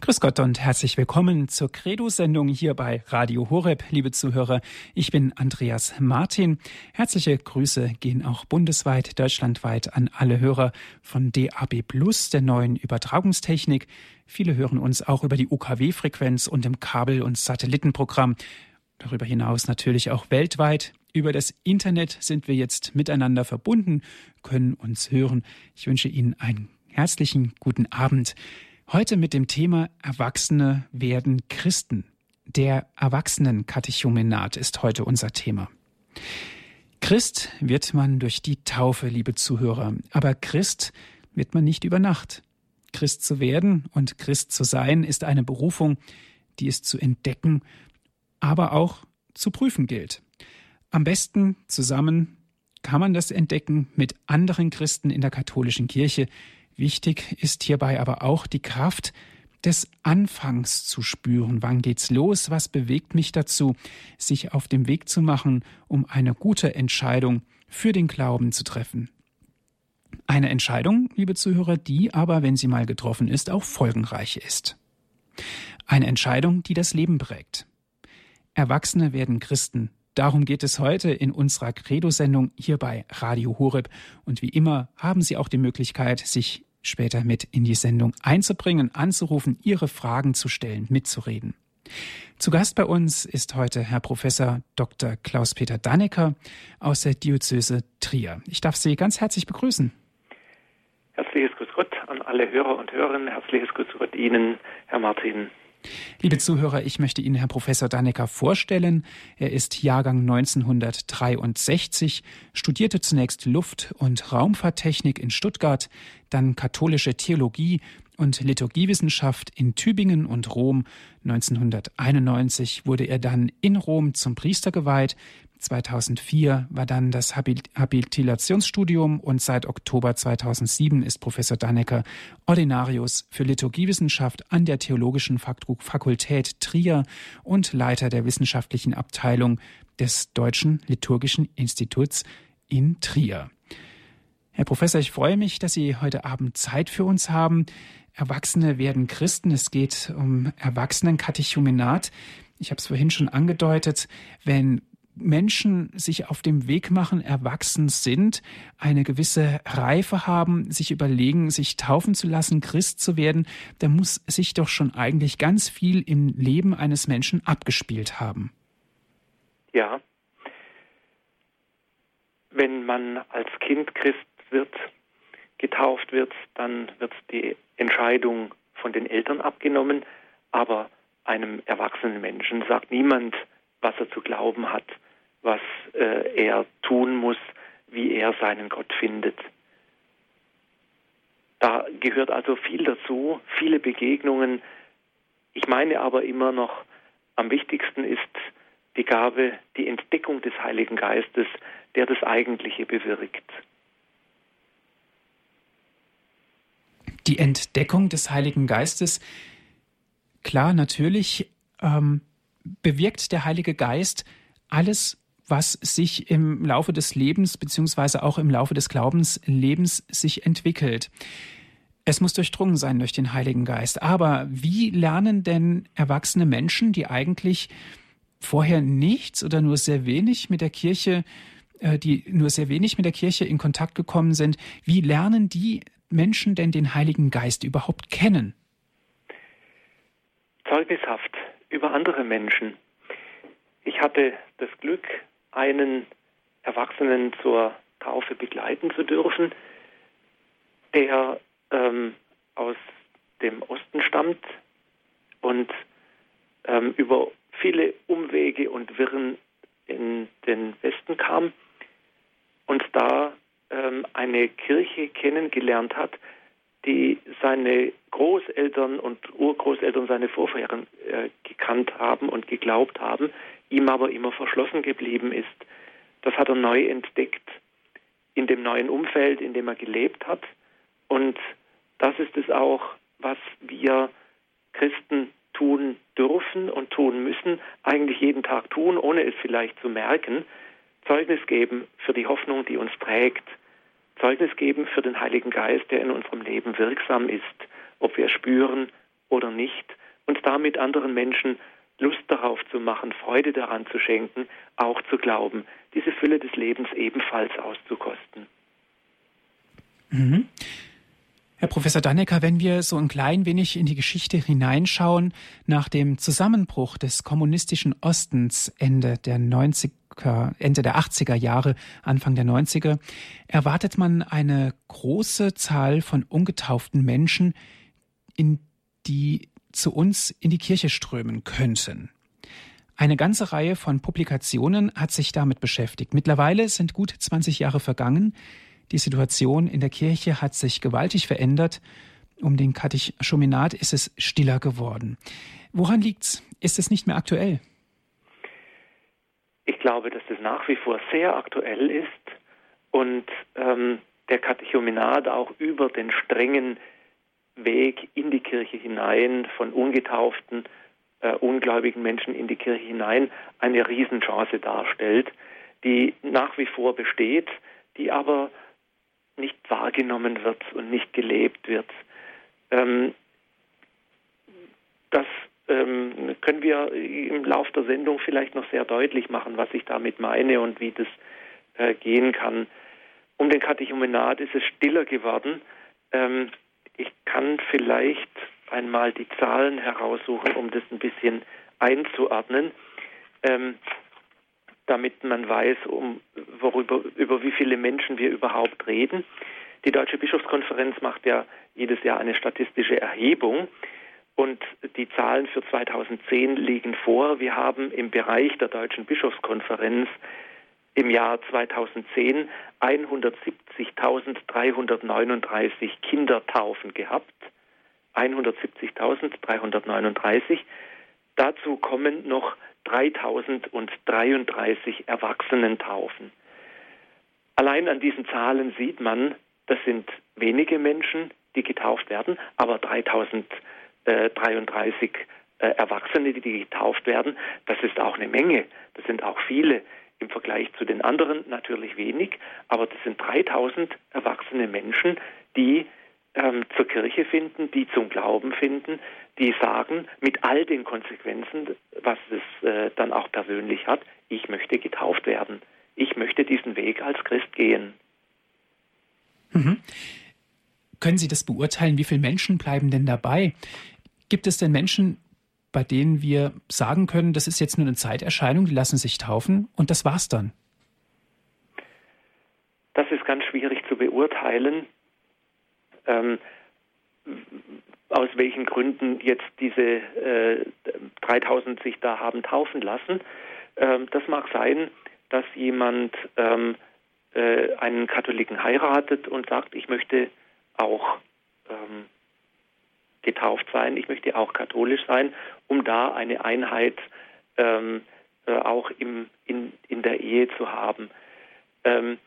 Grüß Gott und herzlich willkommen zur Credo-Sendung hier bei Radio Horeb, liebe Zuhörer. Ich bin Andreas Martin. Herzliche Grüße gehen auch bundesweit, deutschlandweit an alle Hörer von DAB Plus, der neuen Übertragungstechnik. Viele hören uns auch über die UKW-Frequenz und im Kabel- und Satellitenprogramm. Darüber hinaus natürlich auch weltweit. Über das Internet sind wir jetzt miteinander verbunden, können uns hören. Ich wünsche Ihnen einen herzlichen guten Abend. Heute mit dem Thema Erwachsene werden Christen. Der Erwachsenenkatechumenat ist heute unser Thema. Christ wird man durch die Taufe, liebe Zuhörer, aber Christ wird man nicht über Nacht. Christ zu werden und Christ zu sein ist eine Berufung, die es zu entdecken, aber auch zu prüfen gilt. Am besten zusammen kann man das entdecken mit anderen Christen in der katholischen Kirche, Wichtig ist hierbei aber auch die Kraft des Anfangs zu spüren. Wann geht's los? Was bewegt mich dazu, sich auf dem Weg zu machen, um eine gute Entscheidung für den Glauben zu treffen? Eine Entscheidung, liebe Zuhörer, die aber, wenn sie mal getroffen ist, auch folgenreich ist. Eine Entscheidung, die das Leben prägt. Erwachsene werden Christen. Darum geht es heute in unserer Credo-Sendung hier bei Radio Horeb. Und wie immer haben Sie auch die Möglichkeit, sich später mit in die Sendung einzubringen, anzurufen, Ihre Fragen zu stellen, mitzureden. Zu Gast bei uns ist heute Herr Professor Dr. Klaus-Peter Dannecker aus der Diözese Trier. Ich darf Sie ganz herzlich begrüßen. Herzliches Grüß Gott an alle Hörer und Hörerinnen. Herzliches Grüß Gott Ihnen, Herr Martin. Liebe Zuhörer, ich möchte Ihnen Herrn Professor Dannecker vorstellen. Er ist Jahrgang 1963, studierte zunächst Luft- und Raumfahrttechnik in Stuttgart, dann katholische Theologie und Liturgiewissenschaft in Tübingen und Rom. 1991 wurde er dann in Rom zum Priester geweiht, 2004 war dann das Habilitationsstudium und seit Oktober 2007 ist Professor Dannecker Ordinarius für Liturgiewissenschaft an der Theologischen Fakultät Trier und Leiter der wissenschaftlichen Abteilung des Deutschen Liturgischen Instituts in Trier. Herr Professor, ich freue mich, dass Sie heute Abend Zeit für uns haben. Erwachsene werden Christen. Es geht um Erwachsenenkatechumenat. Ich habe es vorhin schon angedeutet. Wenn Menschen sich auf dem Weg machen, erwachsen sind, eine gewisse Reife haben, sich überlegen, sich taufen zu lassen, Christ zu werden, da muss sich doch schon eigentlich ganz viel im Leben eines Menschen abgespielt haben. Ja. Wenn man als Kind Christ wird, getauft wird, dann wird die Entscheidung von den Eltern abgenommen, aber einem erwachsenen Menschen sagt niemand, was er zu glauben hat was äh, er tun muss, wie er seinen Gott findet. Da gehört also viel dazu, viele Begegnungen. Ich meine aber immer noch, am wichtigsten ist die Gabe, die Entdeckung des Heiligen Geistes, der das Eigentliche bewirkt. Die Entdeckung des Heiligen Geistes, klar, natürlich ähm, bewirkt der Heilige Geist alles, was sich im Laufe des Lebens beziehungsweise auch im Laufe des Glaubenslebens sich entwickelt. Es muss durchdrungen sein durch den Heiligen Geist. Aber wie lernen denn erwachsene Menschen, die eigentlich vorher nichts oder nur sehr wenig mit der Kirche, äh, die nur sehr wenig mit der Kirche in Kontakt gekommen sind, wie lernen die Menschen denn den Heiligen Geist überhaupt kennen? Zeugnishaft über andere Menschen. Ich hatte das Glück, einen Erwachsenen zur Taufe begleiten zu dürfen, der ähm, aus dem Osten stammt und ähm, über viele Umwege und Wirren in den Westen kam und da ähm, eine Kirche kennengelernt hat, die seine Großeltern und Urgroßeltern, seine Vorfahren äh, gekannt haben und geglaubt haben, ihm aber immer verschlossen geblieben ist. Das hat er neu entdeckt in dem neuen Umfeld, in dem er gelebt hat. Und das ist es auch, was wir Christen tun dürfen und tun müssen, eigentlich jeden Tag tun, ohne es vielleicht zu merken, Zeugnis geben für die Hoffnung, die uns trägt, Zeugnis geben für den Heiligen Geist, der in unserem Leben wirksam ist, ob wir spüren oder nicht. damit anderen Menschen Lust darauf zu machen, Freude daran zu schenken, auch zu glauben, diese Fülle des Lebens ebenfalls auszukosten. Mhm. Herr Professor Dannecker, wenn wir so ein klein wenig in die Geschichte hineinschauen, nach dem Zusammenbruch des kommunistischen Ostens Ende der 90er, Ende der 80er Jahre, Anfang der 90er, erwartet man eine große Zahl von ungetauften Menschen, in die zu uns in die Kirche strömen könnten. Eine ganze Reihe von Publikationen hat sich damit beschäftigt. Mittlerweile sind gut 20 Jahre vergangen. Die Situation in der Kirche hat sich gewaltig verändert. Um den Katechumenat ist es stiller geworden. Woran liegt's? Ist es nicht mehr aktuell? Ich glaube, dass es nach wie vor sehr aktuell ist und ähm, der Katechumenat auch über den strengen Weg in die Kirche hinein von ungetauften, äh, ungläubigen Menschen in die Kirche hinein eine Riesenchance darstellt, die nach wie vor besteht, die aber nicht wahrgenommen wird und nicht gelebt wird. Ähm, das ähm, können wir im Laufe der Sendung vielleicht noch sehr deutlich machen, was ich damit meine und wie das äh, gehen kann. Um den Katechumenat ist es stiller geworden. Ähm, ich kann vielleicht einmal die Zahlen heraussuchen, um das ein bisschen einzuordnen. Ähm, damit man weiß, um, worüber, über wie viele Menschen wir überhaupt reden. Die Deutsche Bischofskonferenz macht ja jedes Jahr eine statistische Erhebung und die Zahlen für 2010 liegen vor. Wir haben im Bereich der Deutschen Bischofskonferenz im Jahr 2010 170.339 Kindertaufen gehabt. 170.339. Dazu kommen noch 3033 Erwachsenentaufen. Allein an diesen Zahlen sieht man, das sind wenige Menschen, die getauft werden, aber 3033 äh, Erwachsene, die getauft werden, das ist auch eine Menge. Das sind auch viele. Im Vergleich zu den anderen natürlich wenig, aber das sind 3000 erwachsene Menschen, die ähm, zur Kirche finden, die zum Glauben finden, die sagen, mit all den Konsequenzen, was es äh, dann auch persönlich hat, ich möchte getauft werden. Ich möchte diesen Weg als Christ gehen. Mhm. Können Sie das beurteilen? Wie viele Menschen bleiben denn dabei? Gibt es denn Menschen, bei denen wir sagen können, das ist jetzt nur eine Zeiterscheinung, die lassen sich taufen und das war's dann? Das ist ganz schwierig zu beurteilen ähm, aus welchen Gründen jetzt diese äh, 3000 sich da haben taufen lassen. Ähm, das mag sein, dass jemand ähm, äh, einen Katholiken heiratet und sagt, ich möchte auch ähm, getauft sein, ich möchte auch katholisch sein, um da eine Einheit ähm, äh, auch im, in, in der Ehe zu haben. Ähm,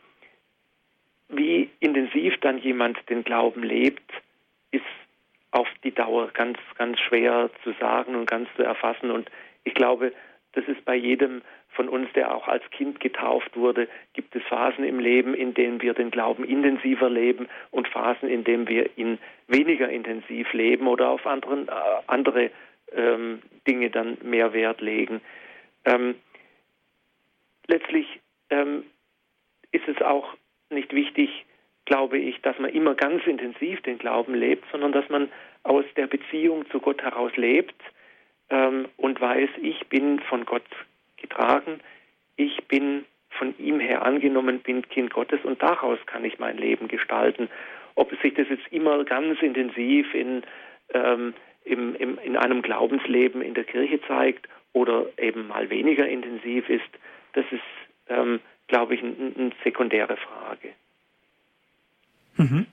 wie intensiv dann jemand den Glauben lebt, ist auf die Dauer ganz, ganz schwer zu sagen und ganz zu erfassen. Und ich glaube, das ist bei jedem von uns, der auch als Kind getauft wurde, gibt es Phasen im Leben, in denen wir den Glauben intensiver leben und Phasen, in denen wir ihn weniger intensiv leben oder auf anderen, äh, andere ähm, Dinge dann mehr Wert legen. Ähm, letztlich ähm, ist es auch nicht wichtig, glaube ich, dass man immer ganz intensiv den Glauben lebt, sondern dass man aus der Beziehung zu Gott heraus lebt ähm, und weiß, ich bin von Gott getragen, ich bin von ihm her angenommen, bin Kind Gottes und daraus kann ich mein Leben gestalten. Ob sich das jetzt immer ganz intensiv in, ähm, im, im, in einem Glaubensleben in der Kirche zeigt oder eben mal weniger intensiv ist, das ist ähm, glaube ich, eine sekundäre Frage. Mhm.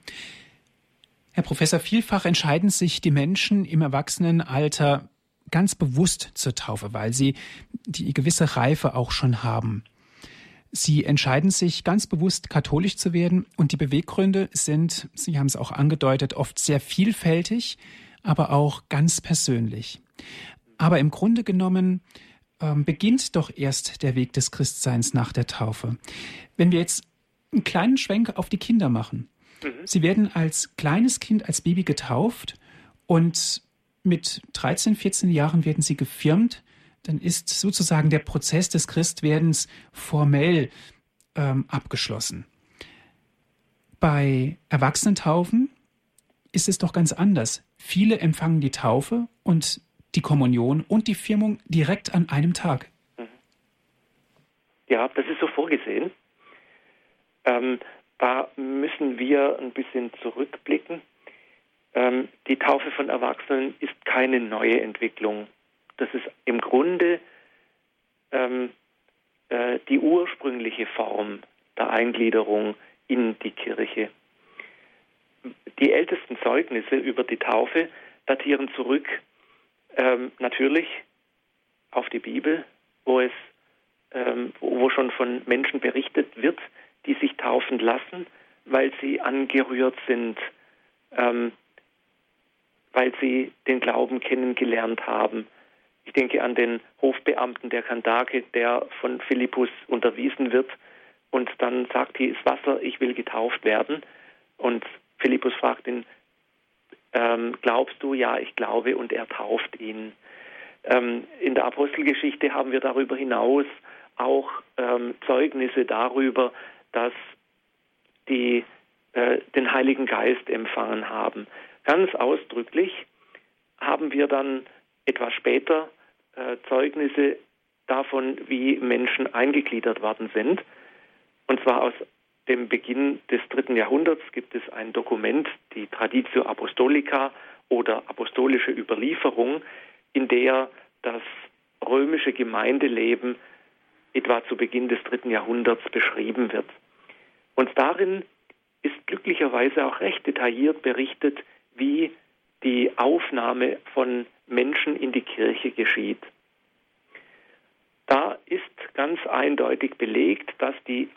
Herr Professor, vielfach entscheiden sich die Menschen im Erwachsenenalter ganz bewusst zur Taufe, weil sie die gewisse Reife auch schon haben. Sie entscheiden sich ganz bewusst, katholisch zu werden und die Beweggründe sind, Sie haben es auch angedeutet, oft sehr vielfältig, aber auch ganz persönlich. Aber im Grunde genommen ähm, beginnt doch erst der Weg des Christseins nach der Taufe. Wenn wir jetzt einen kleinen Schwenk auf die Kinder machen. Mhm. Sie werden als kleines Kind, als Baby getauft und mit 13, 14 Jahren werden Sie gefirmt. Dann ist sozusagen der Prozess des Christwerdens formell ähm, abgeschlossen. Bei Erwachsenentaufen ist es doch ganz anders. Viele empfangen die Taufe und die Kommunion und die Firmung direkt an einem Tag. Ja, das ist so vorgesehen. Ähm, da müssen wir ein bisschen zurückblicken. Ähm, die Taufe von Erwachsenen ist keine neue Entwicklung. Das ist im Grunde ähm, äh, die ursprüngliche Form der Eingliederung in die Kirche. Die ältesten Zeugnisse über die Taufe datieren zurück ähm, natürlich auf die Bibel, wo es ähm, wo schon von Menschen berichtet wird, die sich taufen lassen, weil sie angerührt sind, ähm, weil sie den Glauben kennengelernt haben. Ich denke an den Hofbeamten der Kandake, der von Philippus unterwiesen wird und dann sagt, hier ist Wasser, ich will getauft werden. Und Philippus fragt ihn, ähm, glaubst du? Ja, ich glaube, und er tauft ihn. Ähm, in der Apostelgeschichte haben wir darüber hinaus auch ähm, Zeugnisse darüber, dass die äh, den Heiligen Geist empfangen haben. Ganz ausdrücklich haben wir dann etwas später äh, Zeugnisse davon, wie Menschen eingegliedert worden sind. Und zwar aus dem Beginn des dritten Jahrhunderts gibt es ein Dokument, die Traditio Apostolica oder apostolische Überlieferung, in der das römische Gemeindeleben etwa zu Beginn des dritten Jahrhunderts beschrieben wird. Und darin ist glücklicherweise auch recht detailliert berichtet, wie die Aufnahme von Menschen in die Kirche geschieht. Da ist ganz eindeutig belegt, dass die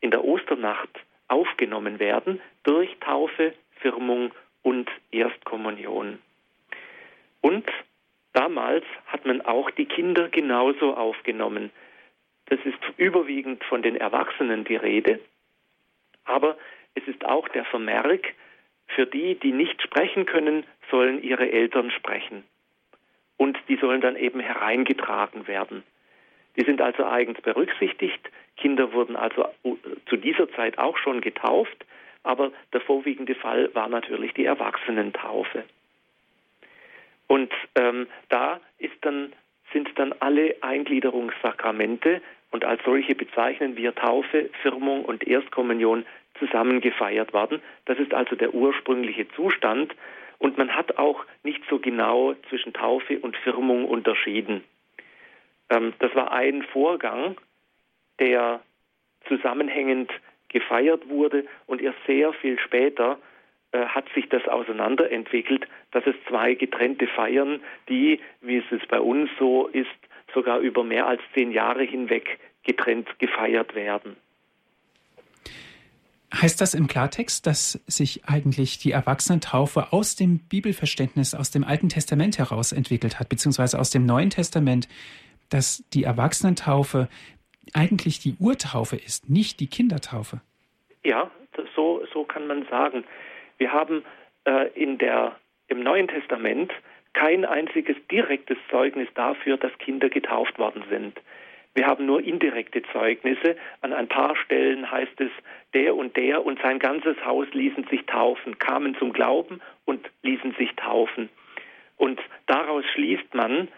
in der Osternacht aufgenommen werden durch Taufe, Firmung und Erstkommunion. Und damals hat man auch die Kinder genauso aufgenommen. Das ist überwiegend von den Erwachsenen die Rede, aber es ist auch der Vermerk, für die, die nicht sprechen können, sollen ihre Eltern sprechen. Und die sollen dann eben hereingetragen werden. Die sind also eigens berücksichtigt. Kinder wurden also zu dieser Zeit auch schon getauft, aber der vorwiegende Fall war natürlich die Erwachsenentaufe. Und ähm, da dann sind dann alle Eingliederungssakramente und als solche bezeichnen wir Taufe, Firmung und Erstkommunion zusammen gefeiert worden. Das ist also der ursprüngliche Zustand und man hat auch nicht so genau zwischen Taufe und Firmung unterschieden. Ähm, das war ein Vorgang, der zusammenhängend gefeiert wurde und erst sehr viel später äh, hat sich das auseinanderentwickelt, dass es zwei getrennte Feiern, die, wie es bei uns so ist, sogar über mehr als zehn Jahre hinweg getrennt gefeiert werden. Heißt das im Klartext, dass sich eigentlich die Erwachsenentaufe aus dem Bibelverständnis, aus dem Alten Testament heraus entwickelt hat, beziehungsweise aus dem Neuen Testament, dass die Erwachsenentaufe eigentlich die Urtaufe ist, nicht die Kindertaufe? Ja, so, so kann man sagen. Wir haben äh, in der, im Neuen Testament kein einziges direktes Zeugnis dafür, dass Kinder getauft worden sind. Wir haben nur indirekte Zeugnisse. An ein paar Stellen heißt es, der und der und sein ganzes Haus ließen sich taufen, kamen zum Glauben und ließen sich taufen. Und daraus schließt man,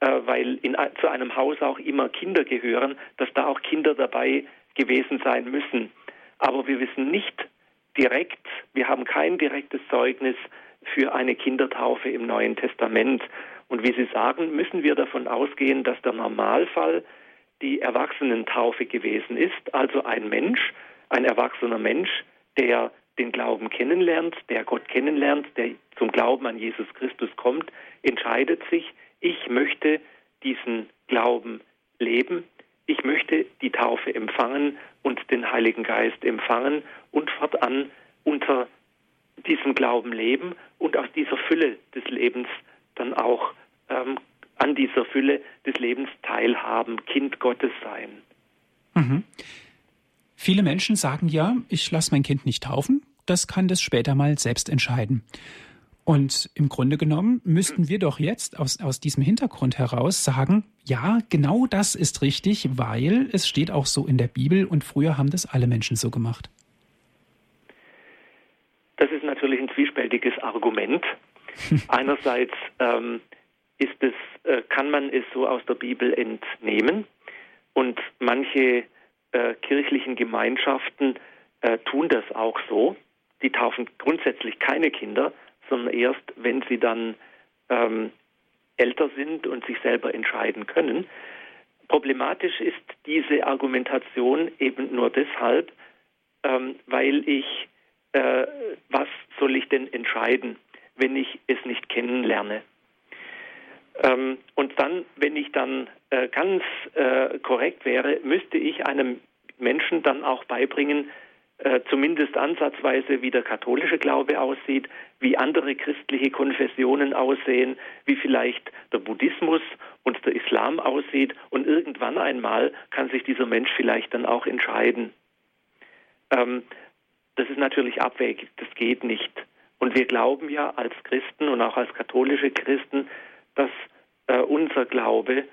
äh, weil in, zu einem Haus auch immer Kinder gehören, dass da auch Kinder dabei gewesen sein müssen. Aber wir wissen nicht, direkt, wir haben kein direktes Zeugnis für eine Kindertaufe im Neuen Testament. Und wie Sie sagen, müssen wir davon ausgehen, dass der Normalfall die Erwachsenentaufe gewesen ist, also ein Mensch, ein erwachsener Mensch, der den Glauben kennenlernt, der Gott kennenlernt, der zum Glauben an Jesus Christus kommt, entscheidet sich, ich möchte diesen Glauben leben, ich möchte die Taufe empfangen und den Heiligen Geist empfangen und fortan unter diesem Glauben leben und aus dieser Fülle des Lebens dann auch ähm, an dieser Fülle des Lebens teilhaben, Kind Gottes sein. Mhm. Viele Menschen sagen ja, ich lasse mein Kind nicht taufen, das kann das später mal selbst entscheiden. Und im Grunde genommen müssten wir doch jetzt aus, aus diesem Hintergrund heraus sagen, ja, genau das ist richtig, weil es steht auch so in der Bibel und früher haben das alle Menschen so gemacht. Das ist natürlich ein zwiespältiges Argument. Einerseits ähm, ist es, äh, kann man es so aus der Bibel entnehmen und manche äh, kirchlichen Gemeinschaften äh, tun das auch so. Die taufen grundsätzlich keine Kinder, sondern erst, wenn sie dann ähm, älter sind und sich selber entscheiden können. Problematisch ist diese Argumentation eben nur deshalb, ähm, weil ich, äh, was soll ich denn entscheiden, wenn ich es nicht kennenlerne? Ähm, und dann, wenn ich dann äh, ganz äh, korrekt wäre, müsste ich einem Menschen dann auch beibringen, äh, zumindest ansatzweise, wie der katholische Glaube aussieht, wie andere christliche Konfessionen aussehen, wie vielleicht der Buddhismus und der Islam aussieht. Und irgendwann einmal kann sich dieser Mensch vielleicht dann auch entscheiden. Ähm, das ist natürlich abwegig, das geht nicht. Und wir glauben ja als Christen und auch als katholische Christen, dass äh, unser Glaube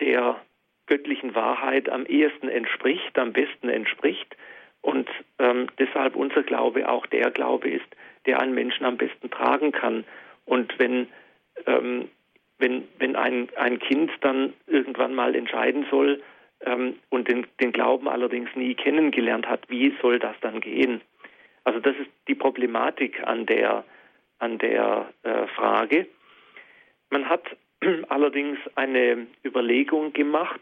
der göttlichen Wahrheit am ehesten entspricht, am besten entspricht und ähm, deshalb unser Glaube auch der Glaube ist, der einen Menschen am besten tragen kann. Und wenn, ähm, wenn, wenn ein, ein Kind dann irgendwann mal entscheiden soll ähm, und den, den Glauben allerdings nie kennengelernt hat, wie soll das dann gehen? Also das ist die Problematik an der, an der äh, Frage. Man hat allerdings eine Überlegung gemacht,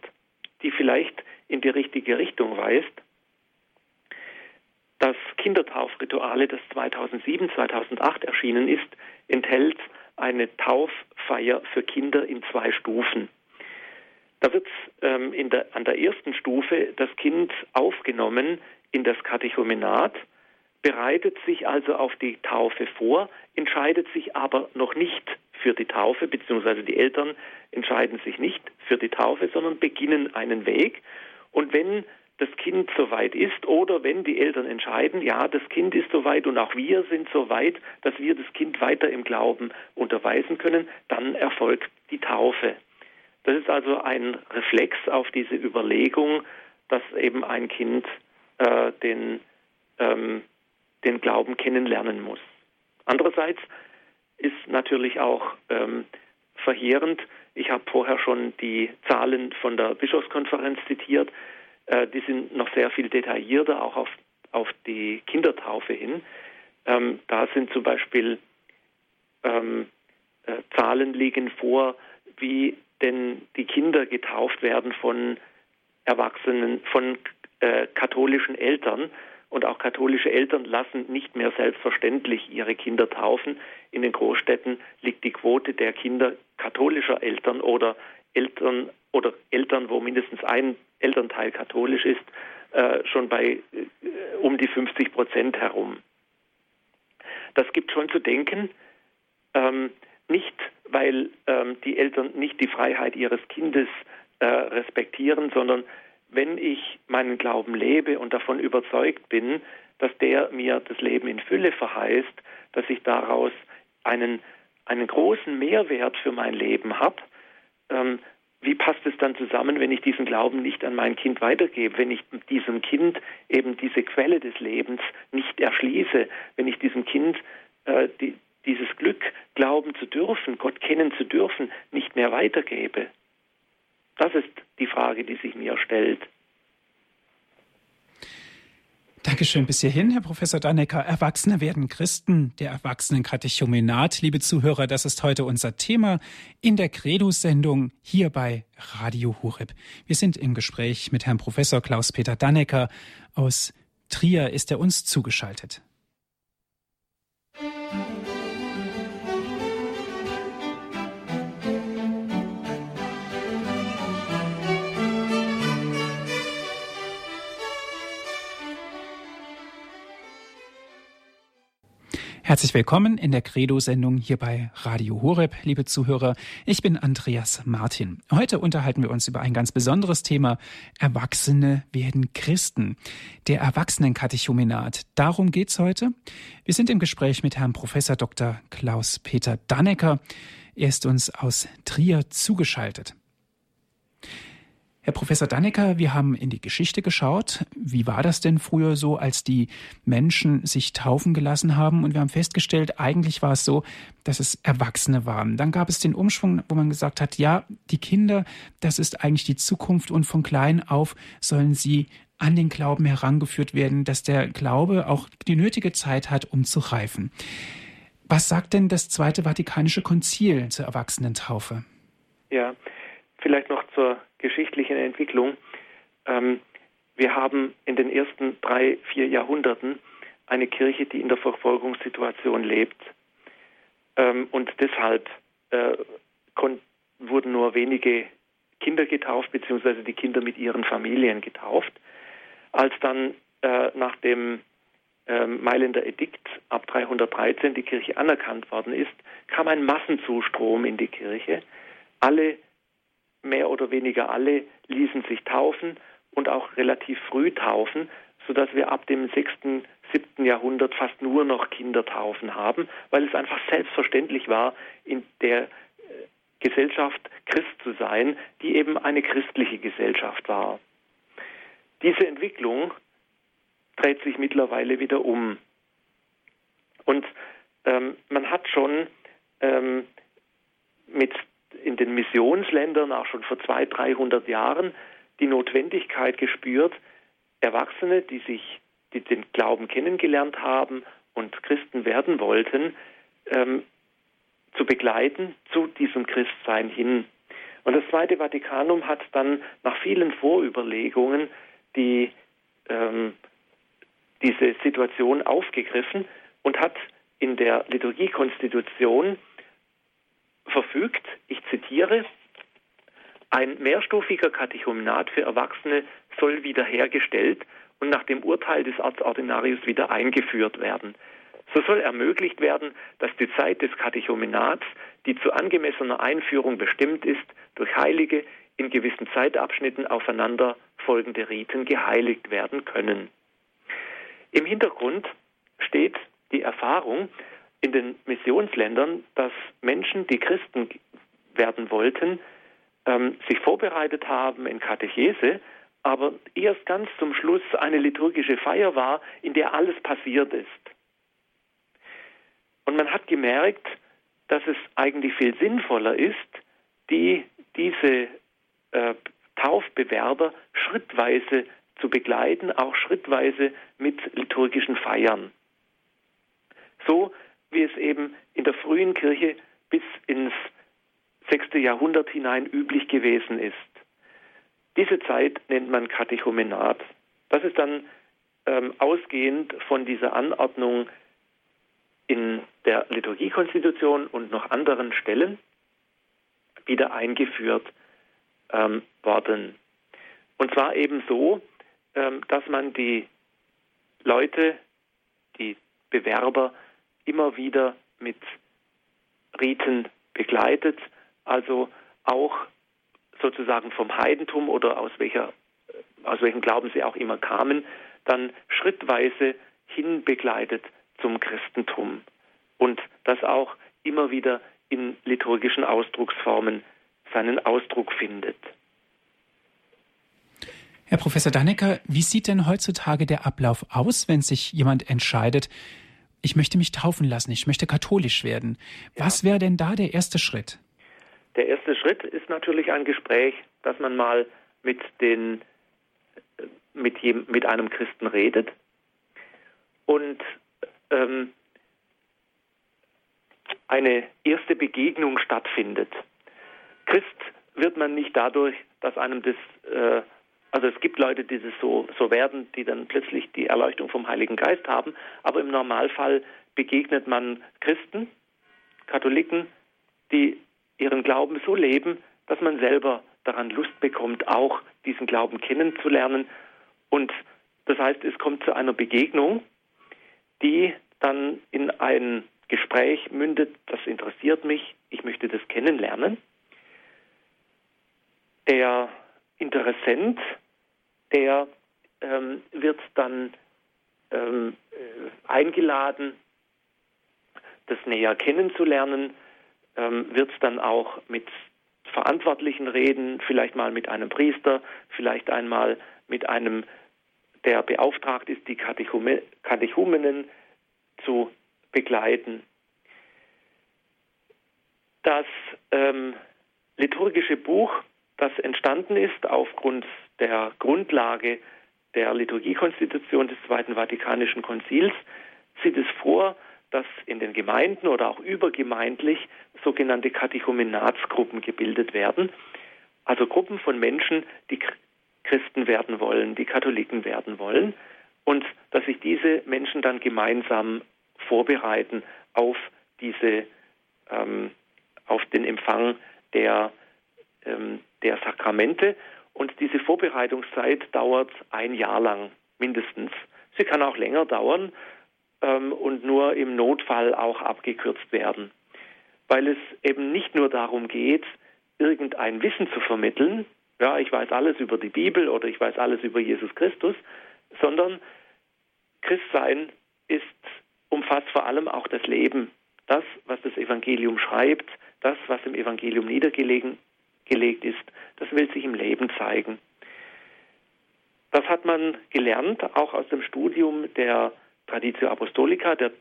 die vielleicht in die richtige Richtung weist. Das Kindertaufrituale, das 2007, 2008 erschienen ist, enthält eine Tauffeier für Kinder in zwei Stufen. Da wird ähm, der, an der ersten Stufe das Kind aufgenommen in das Katechumenat, bereitet sich also auf die Taufe vor, entscheidet sich aber noch nicht für die Taufe, beziehungsweise die Eltern entscheiden sich nicht für die Taufe, sondern beginnen einen Weg. Und wenn das Kind soweit ist oder wenn die Eltern entscheiden, ja, das Kind ist soweit und auch wir sind soweit, dass wir das Kind weiter im Glauben unterweisen können, dann erfolgt die Taufe. Das ist also ein Reflex auf diese Überlegung, dass eben ein Kind äh, den, ähm, den Glauben kennenlernen muss. Andererseits ist natürlich auch ähm, verheerend, ich habe vorher schon die Zahlen von der Bischofskonferenz zitiert, äh, die sind noch sehr viel detaillierter, auch auf, auf die Kindertaufe hin. Ähm, da sind zum Beispiel ähm, äh, Zahlen liegen vor, wie denn die Kinder getauft werden von Erwachsenen, von äh, katholischen Eltern. Und auch katholische Eltern lassen nicht mehr selbstverständlich ihre Kinder taufen. In den Großstädten liegt die Quote der Kinder katholischer Eltern oder Eltern oder Eltern, wo mindestens ein Elternteil katholisch ist, äh, schon bei äh, um die 50 Prozent herum. Das gibt schon zu denken, ähm, nicht weil ähm, die Eltern nicht die Freiheit ihres Kindes äh, respektieren, sondern wenn ich meinen Glauben lebe und davon überzeugt bin, dass der mir das Leben in Fülle verheißt, dass ich daraus einen, einen großen Mehrwert für mein Leben habe, ähm, wie passt es dann zusammen, wenn ich diesen Glauben nicht an mein Kind weitergebe, wenn ich diesem Kind eben diese Quelle des Lebens nicht erschließe, wenn ich diesem Kind äh, die, dieses Glück, glauben zu dürfen, Gott kennen zu dürfen, nicht mehr weitergebe? Das ist die Frage, die sich mir stellt. Dankeschön bis hierhin, Herr Professor Dannecker. Erwachsene werden Christen, der Erwachsenenkatechumenat. Liebe Zuhörer, das ist heute unser Thema in der Credo-Sendung hier bei Radio Hureb. Wir sind im Gespräch mit Herrn Professor Klaus-Peter Dannecker. Aus Trier ist er uns zugeschaltet. Herzlich willkommen in der Credo-Sendung hier bei Radio Horeb, liebe Zuhörer. Ich bin Andreas Martin. Heute unterhalten wir uns über ein ganz besonderes Thema. Erwachsene werden Christen. Der Erwachsenenkatechumenat. Darum geht's heute. Wir sind im Gespräch mit Herrn Professor Dr. Klaus-Peter Dannecker. Er ist uns aus Trier zugeschaltet. Herr Professor Dannecker, wir haben in die Geschichte geschaut. Wie war das denn früher so, als die Menschen sich taufen gelassen haben? Und wir haben festgestellt, eigentlich war es so, dass es Erwachsene waren. Dann gab es den Umschwung, wo man gesagt hat, ja, die Kinder, das ist eigentlich die Zukunft und von klein auf sollen sie an den Glauben herangeführt werden, dass der Glaube auch die nötige Zeit hat, um zu reifen. Was sagt denn das Zweite Vatikanische Konzil zur Erwachsenentaufe? Ja, vielleicht noch zur geschichtlichen Entwicklung. Ähm, wir haben in den ersten drei, vier Jahrhunderten eine Kirche, die in der Verfolgungssituation lebt. Ähm, und deshalb äh, wurden nur wenige Kinder getauft, beziehungsweise die Kinder mit ihren Familien getauft. Als dann äh, nach dem ähm, Mailänder Edikt ab 313 die Kirche anerkannt worden ist, kam ein Massenzustrom in die Kirche. Alle mehr oder weniger alle ließen sich taufen und auch relativ früh taufen, sodass wir ab dem 6., 7. Jahrhundert fast nur noch Kindertaufen haben, weil es einfach selbstverständlich war, in der äh, Gesellschaft Christ zu sein, die eben eine christliche Gesellschaft war. Diese Entwicklung dreht sich mittlerweile wieder um. Und ähm, man hat schon ähm, mit in den Missionsländern auch schon vor 200, 300 Jahren die Notwendigkeit gespürt, Erwachsene, die sich, die den Glauben kennengelernt haben und Christen werden wollten, ähm, zu begleiten zu diesem Christsein hin. Und das Zweite Vatikanum hat dann nach vielen Vorüberlegungen die, ähm, diese Situation aufgegriffen und hat in der Liturgiekonstitution verfügt, ich zitiere, ein mehrstufiger Katechumenat für Erwachsene soll wiederhergestellt und nach dem Urteil des Arztordinarius wieder eingeführt werden. So soll ermöglicht werden, dass die Zeit des Katechumenats, die zu angemessener Einführung bestimmt ist, durch Heilige in gewissen Zeitabschnitten aufeinander folgende Riten geheiligt werden können. Im Hintergrund steht die Erfahrung, in den Missionsländern, dass Menschen, die Christen werden wollten, ähm, sich vorbereitet haben in Katechese, aber erst ganz zum Schluss eine liturgische Feier war, in der alles passiert ist. Und man hat gemerkt, dass es eigentlich viel sinnvoller ist, die, diese äh, Taufbewerber schrittweise zu begleiten, auch schrittweise mit liturgischen Feiern. So wie es eben in der frühen Kirche bis ins sechste Jahrhundert hinein üblich gewesen ist. Diese Zeit nennt man Katechumenat. Das ist dann ähm, ausgehend von dieser Anordnung in der Liturgiekonstitution und noch anderen Stellen wieder eingeführt ähm, worden. Und zwar eben so, ähm, dass man die Leute, die Bewerber immer wieder mit Riten begleitet, also auch sozusagen vom Heidentum oder aus, welcher, aus welchem Glauben sie auch immer kamen, dann schrittweise hinbegleitet zum Christentum und das auch immer wieder in liturgischen Ausdrucksformen seinen Ausdruck findet. Herr Professor Dannecker, wie sieht denn heutzutage der Ablauf aus, wenn sich jemand entscheidet, ich möchte mich taufen lassen, ich möchte katholisch werden. Ja. Was wäre denn da der erste Schritt? Der erste Schritt ist natürlich ein Gespräch, dass man mal mit den mit, jedem, mit einem Christen redet und ähm, eine erste Begegnung stattfindet. Christ wird man nicht dadurch, dass einem das äh, also es gibt Leute, die das so, so werden, die dann plötzlich die Erleuchtung vom Heiligen Geist haben, aber im Normalfall begegnet man Christen, Katholiken, die ihren Glauben so leben, dass man selber daran Lust bekommt, auch diesen Glauben kennenzulernen. Und das heißt, es kommt zu einer Begegnung, die dann in ein Gespräch mündet, das interessiert mich, ich möchte das kennenlernen. Der Interessent, der ähm, wird dann ähm, äh, eingeladen, das näher kennenzulernen, ähm, wird dann auch mit Verantwortlichen reden, vielleicht mal mit einem Priester, vielleicht einmal mit einem, der beauftragt ist, die Katechumenen zu begleiten. Das ähm, liturgische Buch, das entstanden ist aufgrund der Grundlage der Liturgiekonstitution des Zweiten Vatikanischen Konzils, sieht es vor, dass in den Gemeinden oder auch übergemeindlich sogenannte Katechumenatsgruppen gebildet werden, also Gruppen von Menschen, die Christen werden wollen, die Katholiken werden wollen. Und dass sich diese Menschen dann gemeinsam vorbereiten auf diese ähm, auf den Empfang der, ähm, der Sakramente. Und diese Vorbereitungszeit dauert ein Jahr lang mindestens. Sie kann auch länger dauern ähm, und nur im Notfall auch abgekürzt werden, weil es eben nicht nur darum geht, irgendein Wissen zu vermitteln, ja, ich weiß alles über die Bibel oder ich weiß alles über Jesus Christus, sondern Christsein ist, umfasst vor allem auch das Leben, das, was das Evangelium schreibt, das, was im Evangelium niedergelegt ist, das will sich im Leben zeigen. Das hat man gelernt, auch aus dem Studium der Traditio Apostolica, der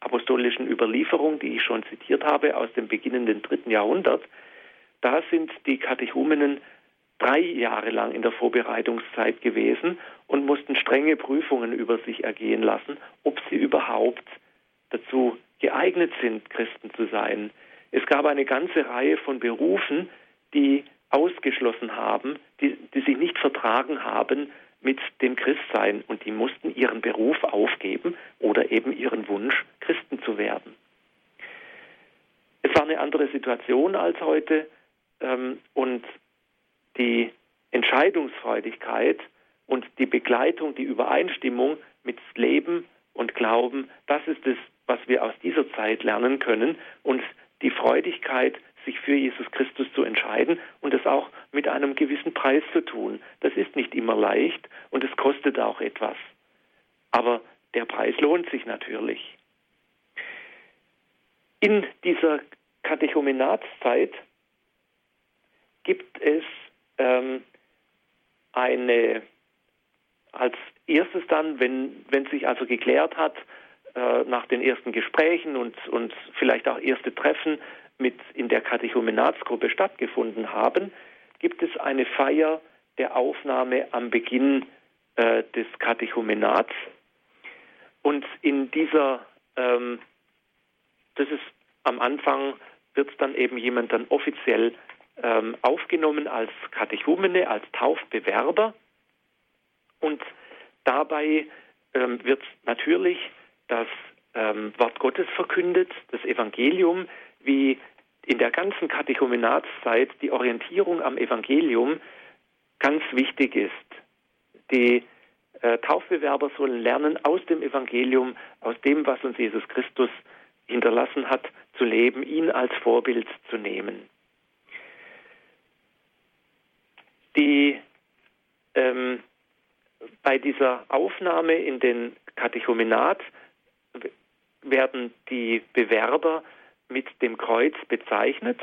apostolischen Überlieferung, die ich schon zitiert habe, aus dem beginnenden dritten Jahrhundert. Da sind die Katechumenen drei Jahre lang in der Vorbereitungszeit gewesen und mussten strenge Prüfungen über sich ergehen lassen, ob sie überhaupt dazu geeignet sind, Christen zu sein. Es gab eine ganze Reihe von Berufen, die ausgeschlossen haben, die, die sich nicht vertragen haben mit dem Christsein und die mussten ihren Beruf aufgeben oder eben ihren Wunsch, Christen zu werden. Es war eine andere Situation als heute ähm, und die Entscheidungsfreudigkeit und die Begleitung, die Übereinstimmung mit Leben und Glauben, das ist es, was wir aus dieser Zeit lernen können und die Freudigkeit, sich für Jesus Christus zu entscheiden und es auch mit einem gewissen Preis zu tun. Das ist nicht immer leicht und es kostet auch etwas. Aber der Preis lohnt sich natürlich. In dieser Katechumenatszeit gibt es ähm, eine, als erstes dann, wenn, wenn sich also geklärt hat, äh, nach den ersten Gesprächen und, und vielleicht auch erste Treffen mit in der Katechumenatsgruppe stattgefunden haben, gibt es eine Feier der Aufnahme am Beginn äh, des Katechumenats. Und in dieser, ähm, das ist am Anfang, wird dann eben jemand dann offiziell ähm, aufgenommen als Katechumene, als Taufbewerber. Und dabei ähm, wird natürlich das ähm, Wort Gottes verkündet, das Evangelium, wie in der ganzen Katechumenatszeit die Orientierung am Evangelium ganz wichtig ist. Die äh, Taufbewerber sollen lernen, aus dem Evangelium, aus dem, was uns Jesus Christus hinterlassen hat, zu leben, ihn als Vorbild zu nehmen. Die ähm, bei dieser Aufnahme in den Katechumenat werden die Bewerber mit dem Kreuz bezeichnet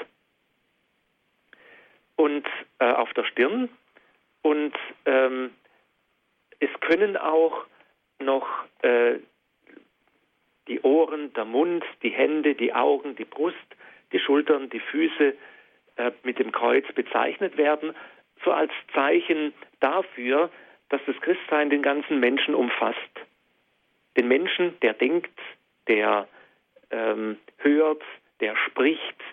und äh, auf der Stirn und ähm, es können auch noch äh, die Ohren, der Mund, die Hände, die Augen, die Brust, die Schultern, die Füße äh, mit dem Kreuz bezeichnet werden, so als Zeichen dafür, dass das Christsein den ganzen Menschen umfasst. Den Menschen, der denkt, der ähm, hört, der spricht,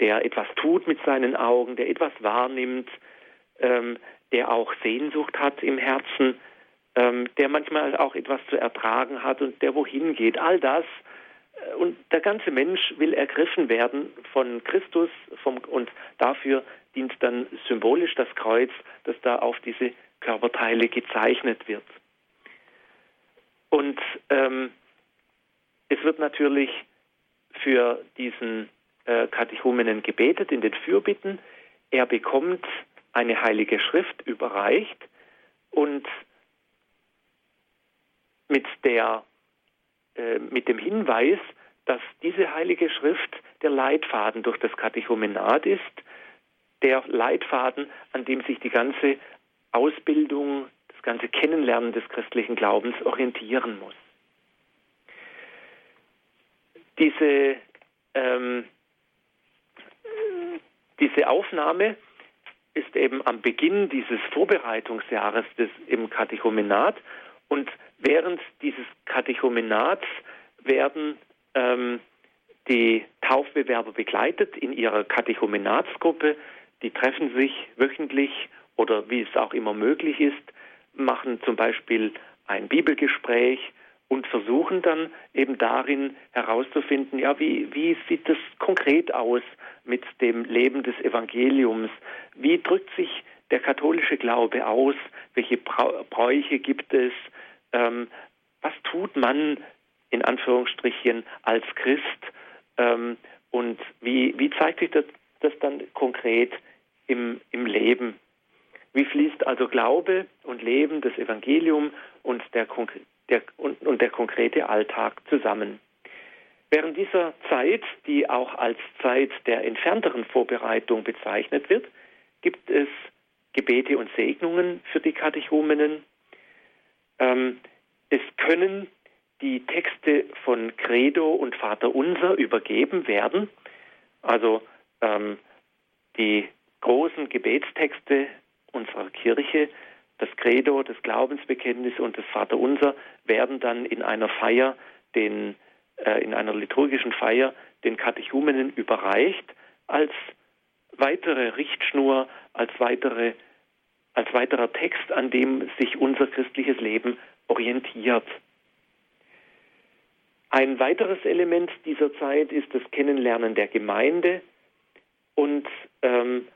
der etwas tut mit seinen Augen, der etwas wahrnimmt, ähm, der auch Sehnsucht hat im Herzen, ähm, der manchmal auch etwas zu ertragen hat und der wohin geht. All das äh, und der ganze Mensch will ergriffen werden von Christus vom, und dafür dient dann symbolisch das Kreuz, das da auf diese Körperteile gezeichnet wird. Und ähm, es wird natürlich für diesen äh, Katechumenen gebetet in den Fürbitten. Er bekommt eine heilige Schrift überreicht und mit, der, äh, mit dem Hinweis, dass diese heilige Schrift der Leitfaden durch das Katechumenat ist, der Leitfaden, an dem sich die ganze Ausbildung, das ganze Kennenlernen des christlichen Glaubens orientieren muss. Diese, ähm, diese Aufnahme ist eben am Beginn dieses Vorbereitungsjahres des, im Katechumenat und während dieses Katechumenats werden ähm, die Taufbewerber begleitet in ihrer Katechumenatsgruppe. Die treffen sich wöchentlich oder wie es auch immer möglich ist, machen zum Beispiel ein Bibelgespräch und versuchen dann eben darin herauszufinden, ja, wie, wie sieht das konkret aus mit dem Leben des Evangeliums? Wie drückt sich der katholische Glaube aus? Welche Bräuche gibt es? Ähm, was tut man in Anführungsstrichen als Christ? Ähm, und wie, wie zeigt sich das, das dann konkret im, im Leben? Wie fließt also Glaube und Leben, das Evangelium und der, der, und, und der konkrete Alltag zusammen? Während dieser Zeit, die auch als Zeit der entfernteren Vorbereitung bezeichnet wird, gibt es Gebete und Segnungen für die Katechumenen. Ähm, es können die Texte von Credo und Vater Unser übergeben werden. Also ähm, die großen Gebetstexte unserer Kirche, das Credo, das Glaubensbekenntnis und das Vaterunser werden dann in einer Feier, den, äh, in einer liturgischen Feier den Katechumenen überreicht als weitere Richtschnur, als weitere als weiterer Text, an dem sich unser christliches Leben orientiert. Ein weiteres Element dieser Zeit ist das Kennenlernen der Gemeinde und ähm,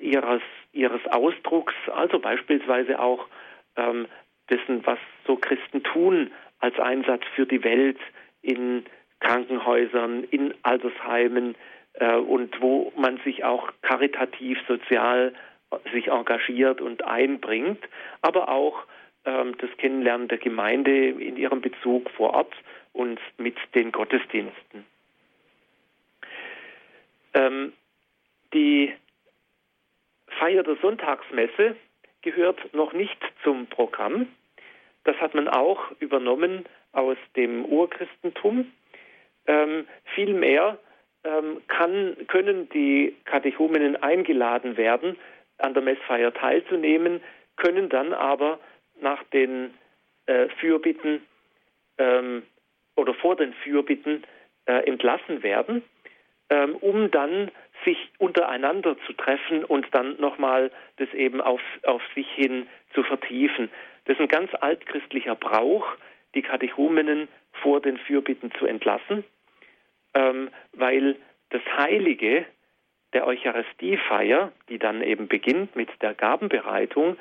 ihres, ihres Ausdrucks, also beispielsweise auch ähm, dessen, was so Christen tun als Einsatz für die Welt in Krankenhäusern, in Altersheimen äh, und wo man sich auch karitativ, sozial sich engagiert und einbringt, aber auch ähm, das Kennenlernen der Gemeinde in ihrem Bezug vor Ort und mit den Gottesdiensten. Ähm, die Feier der Sonntagsmesse gehört noch nicht zum Programm. Das hat man auch übernommen aus dem Urchristentum. Ähm, vielmehr ähm, kann, können die Katechumenen eingeladen werden, an der Messfeier teilzunehmen, können dann aber nach den äh, Fürbitten ähm, oder vor den Fürbitten äh, entlassen werden, ähm, um dann sich untereinander zu treffen und dann nochmal das eben auf, auf sich hin zu vertiefen. Das ist ein ganz altchristlicher Brauch, die Katechumenen vor den Fürbitten zu entlassen, ähm, weil das Heilige der Eucharistiefeier, die dann eben beginnt mit der Gabenbereitung,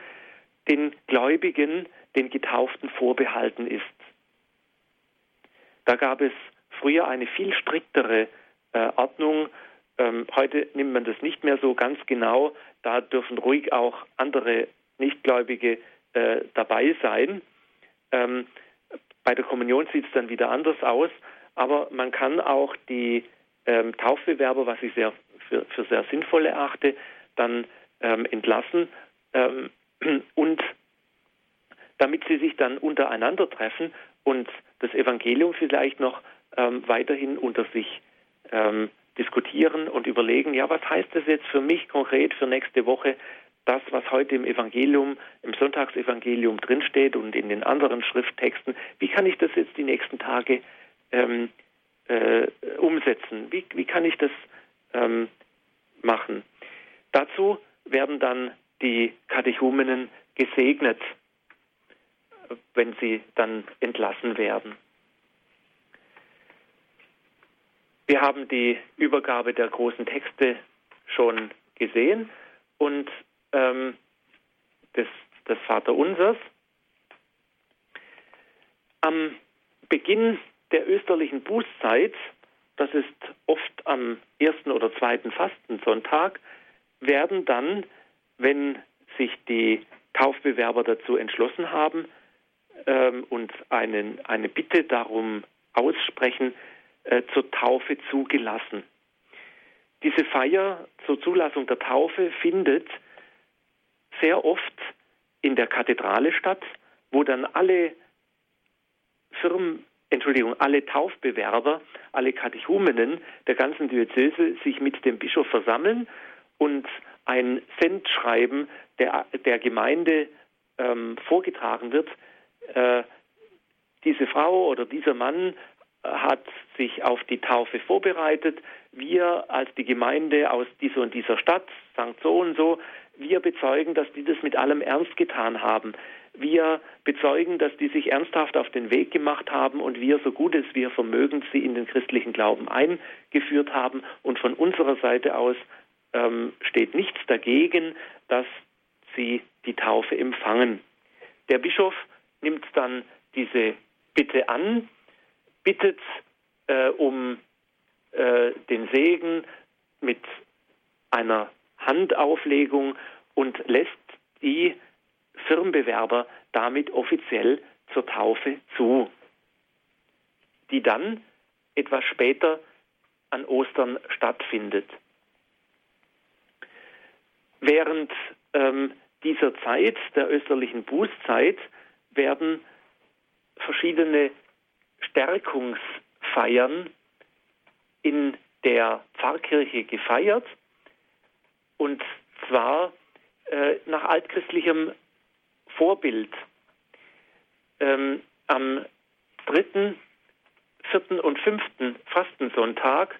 den Gläubigen, den Getauften vorbehalten ist. Da gab es früher eine viel striktere äh, Ordnung. Ähm, heute nimmt man das nicht mehr so ganz genau. Da dürfen ruhig auch andere Nichtgläubige äh, dabei sein. Ähm, bei der Kommunion sieht es dann wieder anders aus. Aber man kann auch die ähm, Taufbewerber, was ich sehr, für, für sehr sinnvoll erachte, dann ähm, entlassen ähm, und damit sie sich dann untereinander treffen und das Evangelium vielleicht noch ähm, weiterhin unter sich ähm, diskutieren und überlegen, ja, was heißt das jetzt für mich konkret für nächste Woche, das, was heute im Evangelium, im Sonntagsevangelium drinsteht und in den anderen Schrifttexten, wie kann ich das jetzt die nächsten Tage ähm, äh, umsetzen? Wie, wie kann ich das ähm, machen? Dazu werden dann die Katechumenen gesegnet wenn sie dann entlassen werden. Wir haben die Übergabe der großen Texte schon gesehen und ähm, des, des Vaterunsers. Am Beginn der österlichen Bußzeit, das ist oft am ersten oder zweiten Fastensonntag, werden dann, wenn sich die Taufbewerber dazu entschlossen haben ähm, und einen, eine Bitte darum aussprechen, äh, zur Taufe zugelassen. Diese Feier zur Zulassung der Taufe findet sehr oft in der Kathedrale statt, wo dann alle Firmen, Entschuldigung, alle Taufbewerber, alle Katechumenen der ganzen Diözese sich mit dem Bischof versammeln und ein Sendschreiben der, der Gemeinde ähm, vorgetragen wird. Äh, diese Frau oder dieser Mann hat sich auf die Taufe vorbereitet. Wir als die Gemeinde aus dieser und dieser Stadt, St. So und so, wir bezeugen, dass die das mit allem Ernst getan haben. Wir bezeugen, dass die sich ernsthaft auf den Weg gemacht haben und wir, so gut es wir vermögen, sie in den christlichen Glauben eingeführt haben. Und von unserer Seite aus ähm, steht nichts dagegen, dass sie die Taufe empfangen. Der Bischof nimmt dann diese Bitte an, bittet äh, um äh, den Segen mit einer Handauflegung und lässt die Firmenbewerber damit offiziell zur Taufe zu, die dann etwas später an Ostern stattfindet. Während ähm, dieser Zeit, der österlichen Bußzeit, werden verschiedene Stärkungsfeiern in der Pfarrkirche gefeiert und zwar äh, nach altchristlichem Vorbild. Ähm, am dritten, vierten und fünften Fastensonntag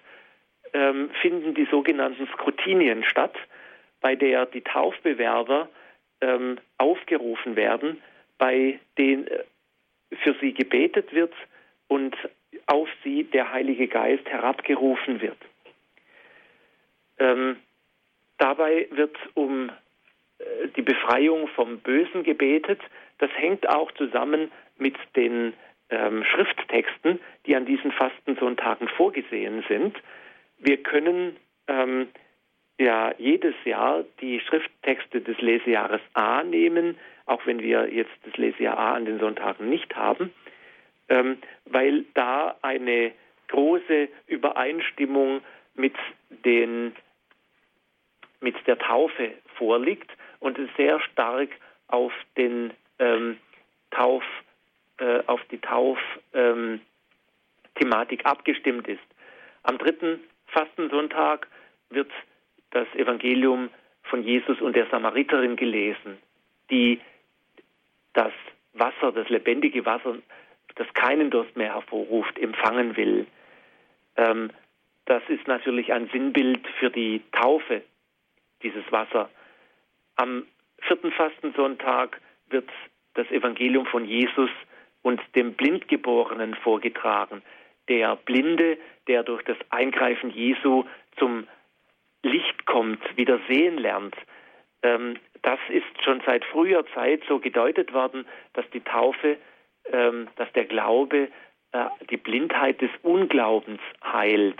ähm, finden die sogenannten Skrutinien statt, bei der die Taufbewerber ähm, aufgerufen werden, bei denen äh, für sie gebetet wird und auf sie der Heilige Geist herabgerufen wird. Ähm, dabei wird um äh, die Befreiung vom Bösen gebetet. Das hängt auch zusammen mit den ähm, Schrifttexten, die an diesen Fastensonntagen vorgesehen sind. Wir können ähm, ja jedes Jahr die Schrifttexte des Lesejahres A nehmen, auch wenn wir jetzt das Lesejahr A an den Sonntagen nicht haben, ähm, weil da eine große Übereinstimmung mit den mit der Taufe vorliegt und es sehr stark auf den ähm, Tauf, äh, auf die Tauf-Thematik ähm, abgestimmt ist. Am dritten Fastensonntag wird das Evangelium von Jesus und der Samariterin gelesen, die das Wasser, das lebendige Wasser, das keinen Durst mehr hervorruft, empfangen will. Ähm, das ist natürlich ein Sinnbild für die Taufe, dieses Wasser. Am vierten Fastensonntag wird das Evangelium von Jesus und dem Blindgeborenen vorgetragen. Der Blinde, der durch das Eingreifen Jesu zum Licht kommt, wieder sehen lernt. Ähm, das ist schon seit früher Zeit so gedeutet worden, dass die Taufe, dass der Glaube äh, die Blindheit des Unglaubens heilt.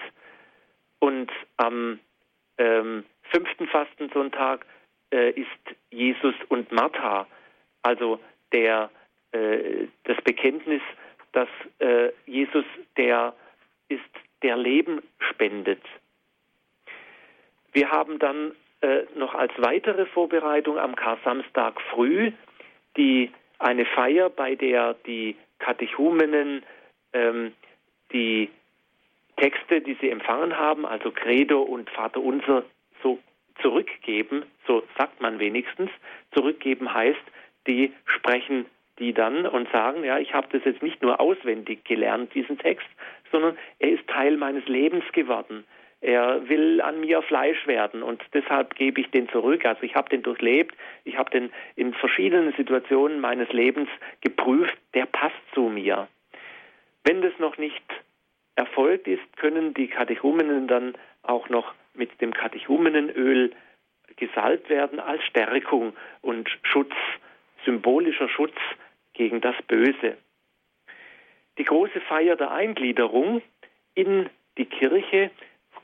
Und am ähm, fünften Fastensonntag äh, ist Jesus und Martha, also der, äh, das Bekenntnis, dass äh, Jesus der ist, der Leben spendet. Wir haben dann äh, noch als weitere Vorbereitung am Kar-Samstag früh die, eine Feier, bei der die Katechumenen ähm, die Texte, die sie empfangen haben, also Credo und Vater Unser, so zurückgeben, so sagt man wenigstens. Zurückgeben heißt, die sprechen die dann und sagen, ja, ich habe das jetzt nicht nur auswendig gelernt, diesen Text, sondern er ist Teil meines Lebens geworden. Er will an mir Fleisch werden und deshalb gebe ich den zurück. Also ich habe den durchlebt, ich habe den in verschiedenen Situationen meines Lebens geprüft, der passt zu mir. Wenn das noch nicht erfolgt ist, können die Katechumenen dann auch noch mit dem Katechumenenöl gesalbt werden als Stärkung und Schutz, symbolischer Schutz gegen das Böse. die große Feier der Eingliederung in die Kirche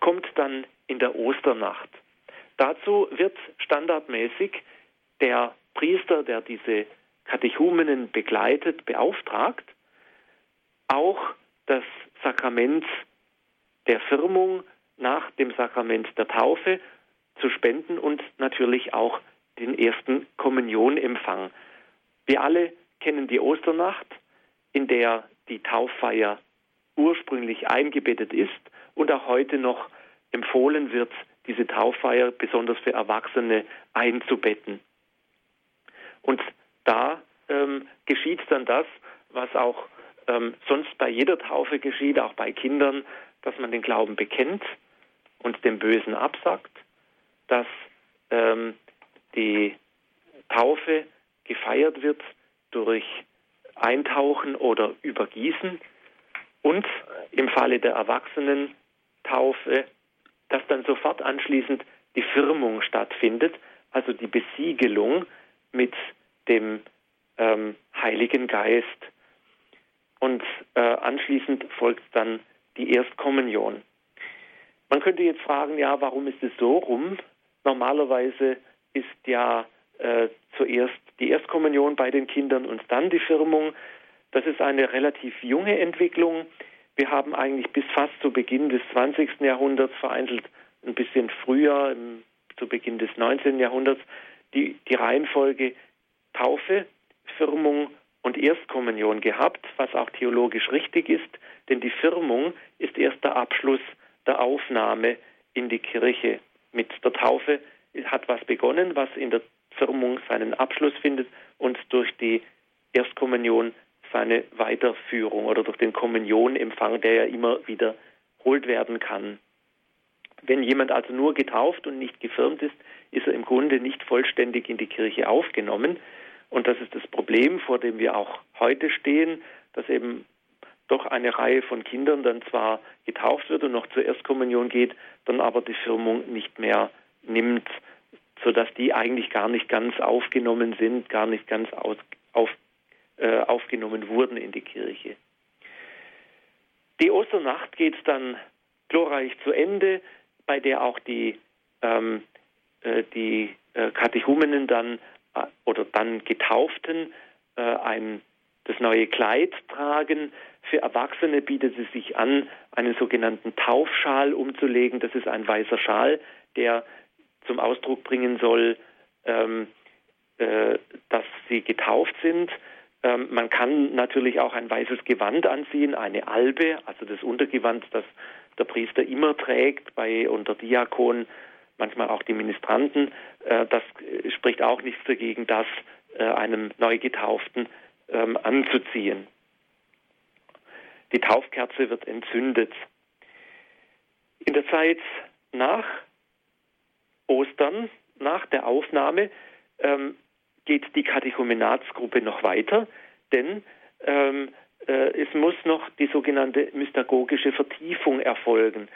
kommt dann in der Osternacht. Dazu wird standardmäßig der Priester, der diese Katechumenen begleitet, beauftragt, auch das Sakrament der Firmung nach dem Sakrament der Taufe zu spenden und natürlich auch den ersten Kommunionempfang. Wir alle kennen die Osternacht, in der die Tauffeier ursprünglich eingebettet ist und auch heute noch empfohlen wird, diese Tauffeier besonders für Erwachsene einzubetten. Und da ähm, geschieht dann das, was auch ähm, sonst bei jeder Taufe geschieht, auch bei Kindern, dass man den Glauben bekennt und dem Bösen absagt, dass ähm, die Taufe gefeiert wird durch Eintauchen oder Übergießen und im Falle der Erwachsenentaufe, dass dann sofort anschließend die Firmung stattfindet, also die Besiegelung mit dem ähm, Heiligen Geist. Und äh, anschließend folgt dann die Erstkommunion. Man könnte jetzt fragen, ja, warum ist es so rum? Normalerweise ist ja äh, zuerst die Erstkommunion bei den Kindern und dann die Firmung. Das ist eine relativ junge Entwicklung. Wir haben eigentlich bis fast zu Beginn des 20. Jahrhunderts, vereinzelt ein bisschen früher, im, zu Beginn des 19. Jahrhunderts, die, die Reihenfolge Taufe, Firmung und Erstkommunion gehabt, was auch theologisch richtig ist, denn die Firmung ist erst der Abschluss der Aufnahme in die Kirche. Mit der Taufe hat was begonnen, was in der Firmung seinen Abschluss findet und durch die Erstkommunion seine Weiterführung oder durch den Kommunionempfang, der ja immer wiederholt werden kann. Wenn jemand also nur getauft und nicht gefirmt ist, ist er im Grunde nicht vollständig in die Kirche aufgenommen. Und das ist das Problem, vor dem wir auch heute stehen, dass eben doch eine Reihe von Kindern dann zwar getauft wird und noch zur Erstkommunion geht, dann aber die Firmung nicht mehr nimmt, sodass die eigentlich gar nicht ganz aufgenommen sind, gar nicht ganz aus, auf, äh, aufgenommen wurden in die Kirche. Die Osternacht geht dann glorreich zu Ende, bei der auch die, ähm, äh, die äh, Katechumenen dann äh, oder dann Getauften äh, ein, das neue Kleid tragen. Für Erwachsene bietet es sich an, einen sogenannten Taufschal umzulegen. Das ist ein weißer Schal, der zum Ausdruck bringen soll, ähm, äh, dass sie getauft sind. Ähm, man kann natürlich auch ein weißes Gewand anziehen, eine Albe, also das Untergewand, das der Priester immer trägt, bei unter Diakon, manchmal auch die Ministranten. Äh, das spricht auch nichts dagegen, das äh, einem Neugetauften ähm, anzuziehen. Die Taufkerze wird entzündet. In der Zeit nach Ostern, nach der Aufnahme, ähm, geht die Katechumenatsgruppe noch weiter, denn ähm, äh, es muss noch die sogenannte mystagogische Vertiefung erfolgen.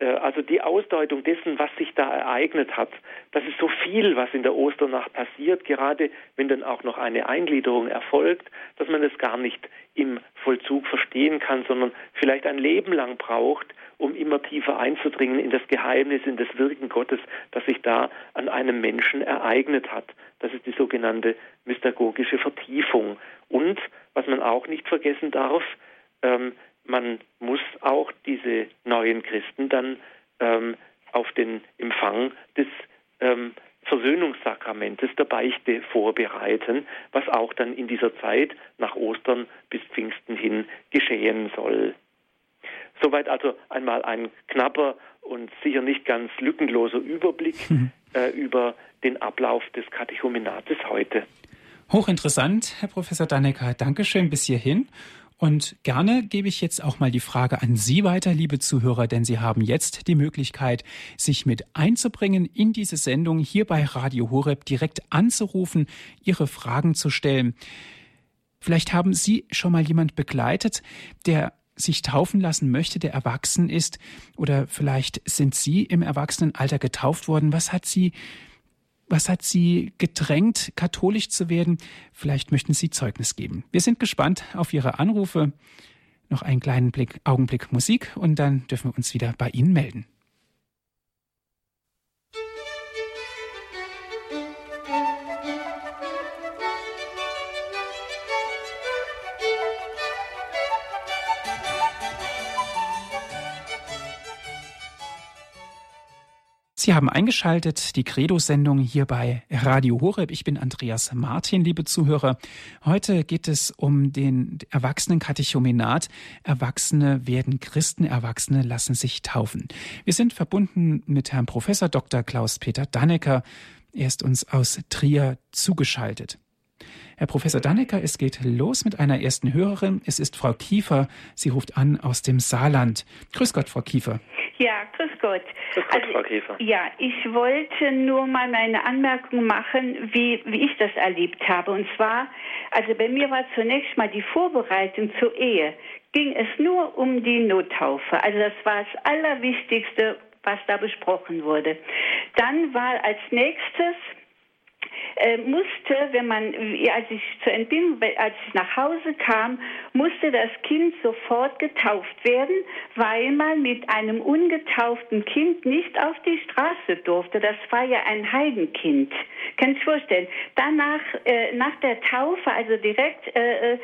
Äh, also die Ausdeutung dessen, was sich da ereignet hat, das ist so viel, was in der Osternacht passiert, gerade wenn dann auch noch eine Eingliederung erfolgt, dass man es gar nicht im Vollzug verstehen kann, sondern vielleicht ein Leben lang braucht, um immer tiefer einzudringen in das Geheimnis, in das Wirken Gottes, das sich da an einem Menschen ereignet hat. Das ist die sogenannte mystagogische Vertiefung. Und was man auch nicht vergessen darf, ähm, man muss auch diese neuen Christen dann ähm, auf den Empfang des ähm, Versöhnungssakramentes der Beichte vorbereiten, was auch dann in dieser Zeit nach Ostern bis Pfingsten hin geschehen soll. Soweit also einmal ein knapper und sicher nicht ganz lückenloser Überblick mhm. äh, über den Ablauf des Katechumenates heute. Hochinteressant, Herr Professor Dannecker. Dankeschön bis hierhin. Und gerne gebe ich jetzt auch mal die Frage an Sie weiter, liebe Zuhörer, denn Sie haben jetzt die Möglichkeit, sich mit einzubringen in diese Sendung hier bei Radio Horeb direkt anzurufen, Ihre Fragen zu stellen. Vielleicht haben Sie schon mal jemand begleitet, der sich taufen lassen möchte, der erwachsen ist, oder vielleicht sind Sie im Erwachsenenalter getauft worden. Was hat Sie was hat Sie gedrängt, katholisch zu werden? Vielleicht möchten Sie Zeugnis geben. Wir sind gespannt auf Ihre Anrufe. Noch einen kleinen Blick, Augenblick Musik und dann dürfen wir uns wieder bei Ihnen melden. Sie haben eingeschaltet die Credo-Sendung hier bei Radio Horeb. Ich bin Andreas Martin, liebe Zuhörer. Heute geht es um den Erwachsenenkatechumenat. Erwachsene werden Christen, Erwachsene lassen sich taufen. Wir sind verbunden mit Herrn Professor Dr. Klaus-Peter Dannecker. Er ist uns aus Trier zugeschaltet. Herr Professor Dannecker, es geht los mit einer ersten Hörerin. Es ist Frau Kiefer. Sie ruft an aus dem Saarland. Grüß Gott, Frau Kiefer. Ja, grüß Gott. Grüß Gott, also, Frau Käfer. Ja, ich wollte nur mal meine Anmerkung machen, wie, wie ich das erlebt habe. Und zwar, also bei mir war zunächst mal die Vorbereitung zur Ehe, ging es nur um die Nottaufe. Also das war das Allerwichtigste, was da besprochen wurde. Dann war als nächstes äh, musste, wenn man, als ich zur Entbindung, als ich nach Hause kam, musste das Kind sofort getauft werden, weil man mit einem ungetauften Kind nicht auf die Straße durfte. Das war ja ein Heidenkind. Kann ich vorstellen. Danach, äh, nach der Taufe, also direkt, äh, äh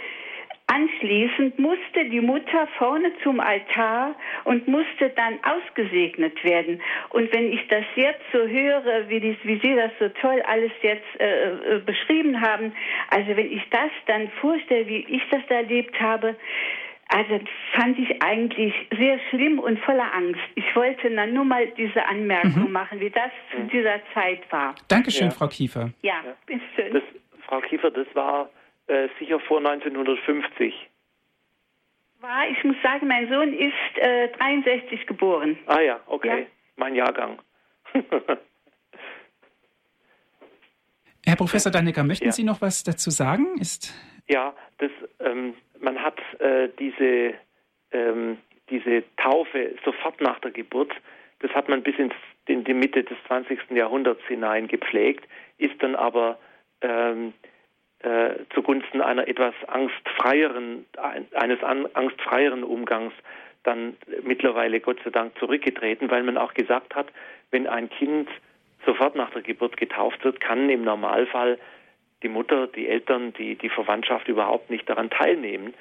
Anschließend musste die Mutter vorne zum Altar und musste dann ausgesegnet werden. Und wenn ich das jetzt so höre, wie, dies, wie Sie das so toll alles jetzt äh, äh, beschrieben haben, also wenn ich das dann vorstelle, wie ich das erlebt habe, also fand ich eigentlich sehr schlimm und voller Angst. Ich wollte dann nur mal diese Anmerkung mhm. machen, wie das zu dieser Zeit war. Dankeschön, ja. Frau Kiefer. Ja, bitteschön. Frau Kiefer, das war äh, sicher vor 1950. War, ich muss sagen, mein Sohn ist äh, 63 geboren. Ah ja, okay. Ja. Mein Jahrgang. Herr Professor Dannecker, möchten ja. Sie noch was dazu sagen? Ist ja, das, ähm, man hat äh, diese, ähm, diese Taufe sofort nach der Geburt, das hat man bis ins, in die Mitte des 20. Jahrhunderts hinein gepflegt, ist dann aber ähm, äh, zugunsten einer etwas angstfreieren, eines angstfreieren Umgangs dann mittlerweile Gott sei Dank zurückgetreten, weil man auch gesagt hat, wenn ein Kind sofort nach der Geburt getauft wird, kann im Normalfall die Mutter, die Eltern, die, die Verwandtschaft überhaupt nicht daran teilnehmen,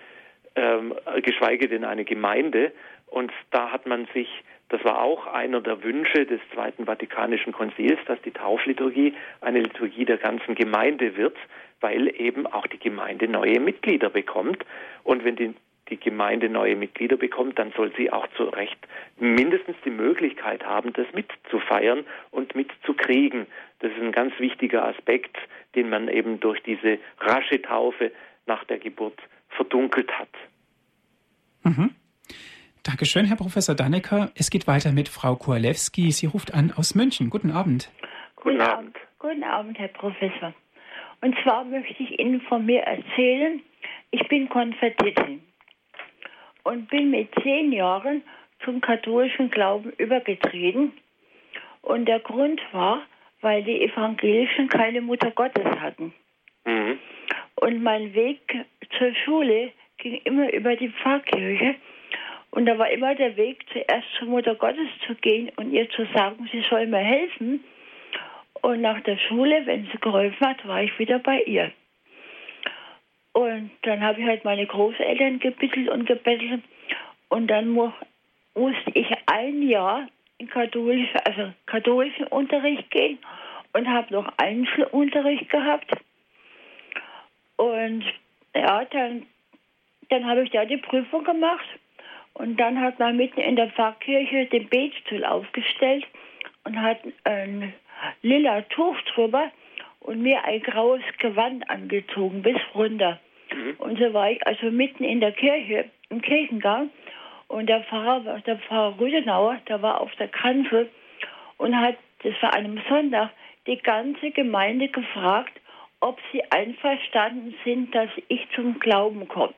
ähm, geschweige denn eine Gemeinde. Und da hat man sich, das war auch einer der Wünsche des Zweiten Vatikanischen Konzils, dass die Taufliturgie eine Liturgie der ganzen Gemeinde wird, weil eben auch die Gemeinde neue Mitglieder bekommt. Und wenn die, die Gemeinde neue Mitglieder bekommt, dann soll sie auch zu Recht mindestens die Möglichkeit haben, das mitzufeiern und mitzukriegen. Das ist ein ganz wichtiger Aspekt, den man eben durch diese rasche Taufe nach der Geburt verdunkelt hat. Mhm. Dankeschön, Herr Professor Dannecker. Es geht weiter mit Frau Koalewski. Sie ruft an aus München. Guten Abend. Guten Abend. Guten Abend, Herr Professor. Und zwar möchte ich Ihnen von mir erzählen, ich bin Konvertitin und bin mit zehn Jahren zum katholischen Glauben übergetreten. Und der Grund war, weil die Evangelischen keine Mutter Gottes hatten. Mhm. Und mein Weg zur Schule ging immer über die Pfarrkirche. Und da war immer der Weg, zuerst zur Mutter Gottes zu gehen und ihr zu sagen, sie soll mir helfen. Und nach der Schule, wenn sie geholfen hat, war ich wieder bei ihr. Und dann habe ich halt meine Großeltern gebittelt und gebettelt. Und dann mu musste ich ein Jahr in katholische, also katholischen Unterricht gehen und habe noch Einzelunterricht gehabt. Und ja, dann, dann habe ich da die Prüfung gemacht. Und dann hat man mitten in der Pfarrkirche den Betstuhl aufgestellt und hat ein lila Tuch drüber und mir ein graues Gewand angezogen bis runter. Mhm. Und so war ich also mitten in der Kirche, im Kirchengang. Und der Pfarrer, der Pfarrer Rüdenauer, der war auf der Kanzel und hat, das war an einem Sonntag, die ganze Gemeinde gefragt, ob sie einverstanden sind, dass ich zum Glauben komme.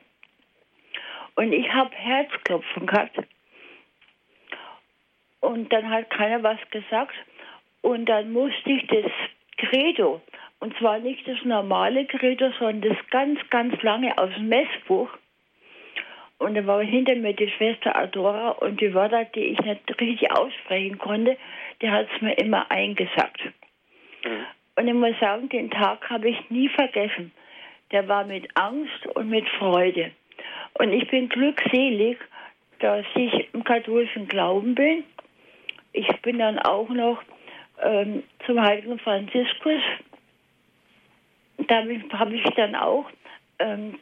Und ich habe Herzklopfen gehabt. Und dann hat keiner was gesagt. Und dann musste ich das Credo, und zwar nicht das normale Credo, sondern das ganz, ganz lange aus dem Messbuch. Und da war hinter mir die Schwester Adora und die Wörter, die ich nicht richtig aussprechen konnte, die hat es mir immer eingesagt. Mhm. Und ich muss sagen, den Tag habe ich nie vergessen. Der war mit Angst und mit Freude. Und ich bin glückselig, dass ich im katholischen Glauben bin. Ich bin dann auch noch ähm, zum heiligen Franziskus. Damit habe ich dann auch ähm,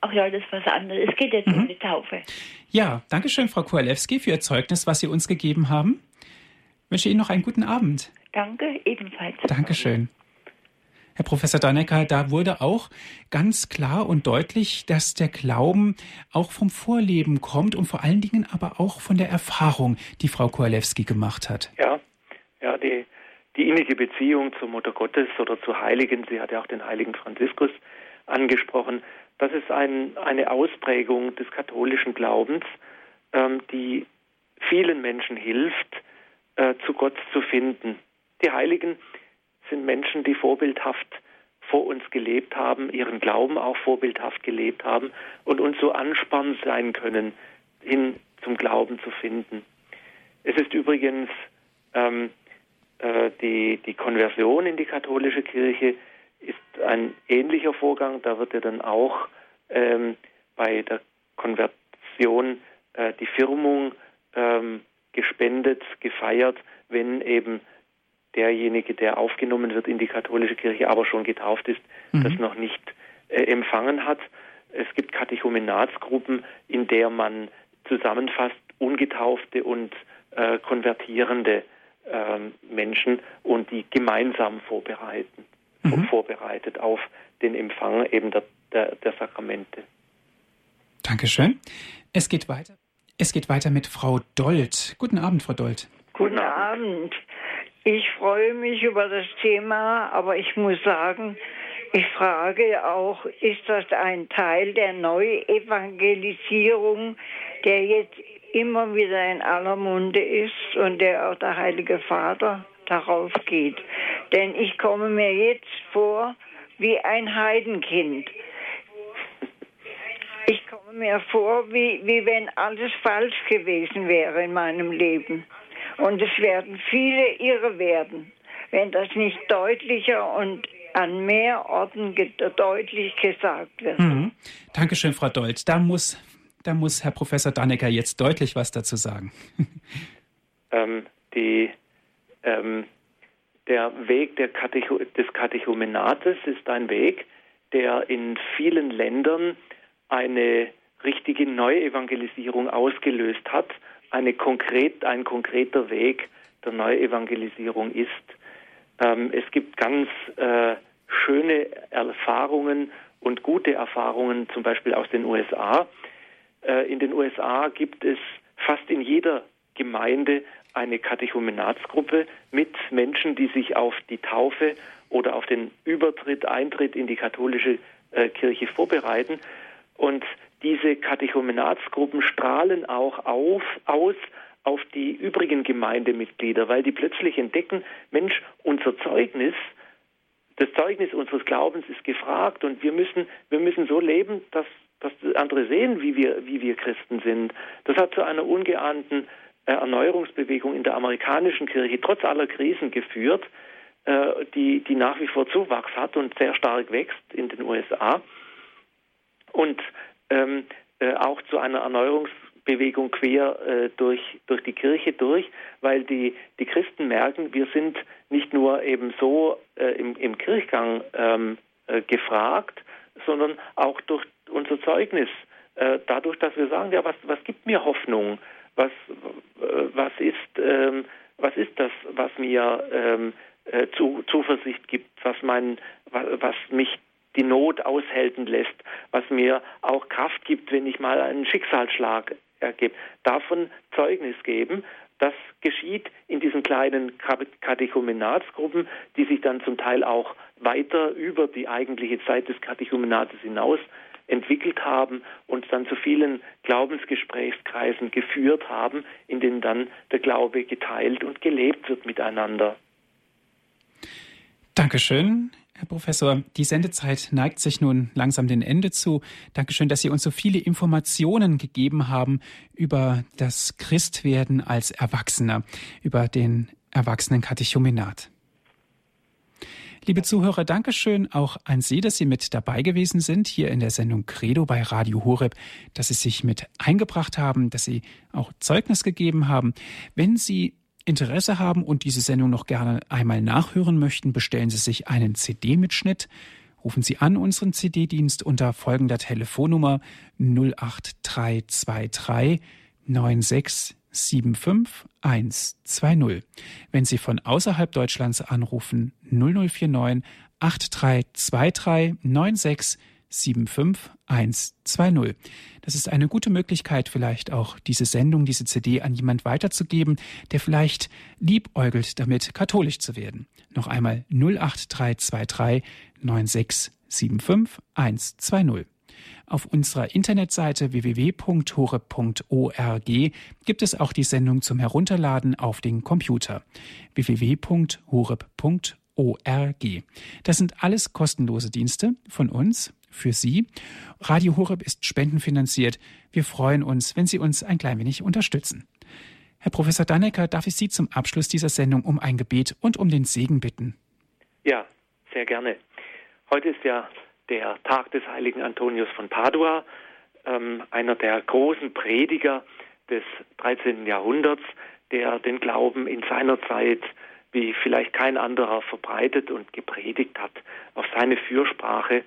Ach ja, das ist was anderes. Es geht jetzt mhm. um die Taufe. Ja, danke schön, Frau Kowalewski, für Ihr Zeugnis, was Sie uns gegeben haben. Ich wünsche Ihnen noch einen guten Abend. Danke, ebenfalls. Dankeschön. Herr Professor Dannecker, da wurde auch ganz klar und deutlich, dass der Glauben auch vom Vorleben kommt und vor allen Dingen aber auch von der Erfahrung, die Frau Kowalewski gemacht hat. Ja, ja, die, die innige Beziehung zur Mutter Gottes oder zu Heiligen, sie hat ja auch den heiligen Franziskus angesprochen, das ist ein, eine Ausprägung des katholischen Glaubens, ähm, die vielen Menschen hilft, äh, zu Gott zu finden. Die Heiligen sind Menschen, die vorbildhaft vor uns gelebt haben, ihren Glauben auch vorbildhaft gelebt haben und uns so anspannend sein können, hin zum Glauben zu finden. Es ist übrigens ähm, äh, die, die Konversion in die katholische Kirche ist ein ähnlicher Vorgang. Da wird ja dann auch ähm, bei der Konversion äh, die Firmung ähm, gespendet, gefeiert, wenn eben derjenige, der aufgenommen wird in die katholische Kirche, aber schon getauft ist, mhm. das noch nicht äh, empfangen hat. Es gibt Katechumenatsgruppen, in der man zusammenfasst ungetaufte und äh, konvertierende äh, Menschen und die gemeinsam vorbereiten, mhm. vorbereitet auf den Empfang eben der, der, der Sakramente. Dankeschön. Es geht weiter. Es geht weiter mit Frau Dold. Guten Abend, Frau Dold. Guten Abend. Ich freue mich über das Thema, aber ich muss sagen, ich frage auch, ist das ein Teil der Neuevangelisierung, der jetzt immer wieder in aller Munde ist und der auch der Heilige Vater darauf geht? Denn ich komme mir jetzt vor wie ein Heidenkind. Ich komme mir vor, wie, wie wenn alles falsch gewesen wäre in meinem Leben. Und es werden viele irre werden, wenn das nicht deutlicher und an mehr Orten deutlich gesagt wird. Mhm. Dankeschön, Frau Dold. Da muss, da muss Herr Professor Dannecker jetzt deutlich was dazu sagen. ähm, die, ähm, der Weg der Katecho des Katechumenates ist ein Weg, der in vielen Ländern eine richtige Neuevangelisierung ausgelöst hat eine konkret, ein konkreter Weg der Neuevangelisierung ist. Ähm, es gibt ganz äh, schöne Erfahrungen und gute Erfahrungen, zum Beispiel aus den USA. Äh, in den USA gibt es fast in jeder Gemeinde eine Katechumenatsgruppe mit Menschen, die sich auf die Taufe oder auf den Übertritt, Eintritt in die katholische äh, Kirche vorbereiten. Und diese Katechumenatsgruppen strahlen auch auf, aus auf die übrigen Gemeindemitglieder, weil die plötzlich entdecken, Mensch, unser Zeugnis, das Zeugnis unseres Glaubens ist gefragt und wir müssen, wir müssen so leben, dass, dass andere sehen, wie wir, wie wir Christen sind. Das hat zu einer ungeahnten äh, Erneuerungsbewegung in der amerikanischen Kirche trotz aller Krisen geführt, äh, die, die nach wie vor Zuwachs hat und sehr stark wächst in den USA. Und ähm, äh, auch zu einer Erneuerungsbewegung quer äh, durch, durch die Kirche durch, weil die, die Christen merken, wir sind nicht nur eben so äh, im, im Kirchgang ähm, äh, gefragt, sondern auch durch unser Zeugnis. Äh, dadurch, dass wir sagen, ja, was, was gibt mir Hoffnung? Was, was, ist, ähm, was ist das, was mir ähm, äh, zu, Zuversicht gibt, was, mein, was, was mich die Not aushelfen lässt, was mir auch Kraft gibt, wenn ich mal einen Schicksalsschlag ergebe. Davon Zeugnis geben. Das geschieht in diesen kleinen Katechumenatsgruppen, die sich dann zum Teil auch weiter über die eigentliche Zeit des Katechumenates hinaus entwickelt haben und dann zu vielen Glaubensgesprächskreisen geführt haben, in denen dann der Glaube geteilt und gelebt wird miteinander. Dankeschön. Herr Professor, die Sendezeit neigt sich nun langsam dem Ende zu. Dankeschön, dass Sie uns so viele Informationen gegeben haben über das Christwerden als Erwachsener, über den Erwachsenenkatechumenat. Liebe Zuhörer, Dankeschön auch an Sie, dass Sie mit dabei gewesen sind hier in der Sendung Credo bei Radio Horeb, dass Sie sich mit eingebracht haben, dass Sie auch Zeugnis gegeben haben. Wenn Sie Interesse haben und diese Sendung noch gerne einmal nachhören möchten, bestellen Sie sich einen CD-Mitschnitt. Rufen Sie an unseren CD-Dienst unter folgender Telefonnummer 08323 96 75120. Wenn Sie von außerhalb Deutschlands anrufen, 0049 8323 96 75120. Das ist eine gute Möglichkeit, vielleicht auch diese Sendung, diese CD an jemand weiterzugeben, der vielleicht liebäugelt damit, katholisch zu werden. Noch einmal 08323 96 75120. Auf unserer Internetseite www.hore.org gibt es auch die Sendung zum Herunterladen auf den Computer www.horeb.org. Das sind alles kostenlose Dienste von uns für Sie. Radio Horeb ist spendenfinanziert. Wir freuen uns, wenn Sie uns ein klein wenig unterstützen. Herr Professor Dannecker, darf ich Sie zum Abschluss dieser Sendung um ein Gebet und um den Segen bitten? Ja, sehr gerne. Heute ist ja der Tag des heiligen Antonius von Padua, ähm, einer der großen Prediger des 13. Jahrhunderts, der den Glauben in seiner Zeit wie vielleicht kein anderer verbreitet und gepredigt hat. Auf seine Fürsprache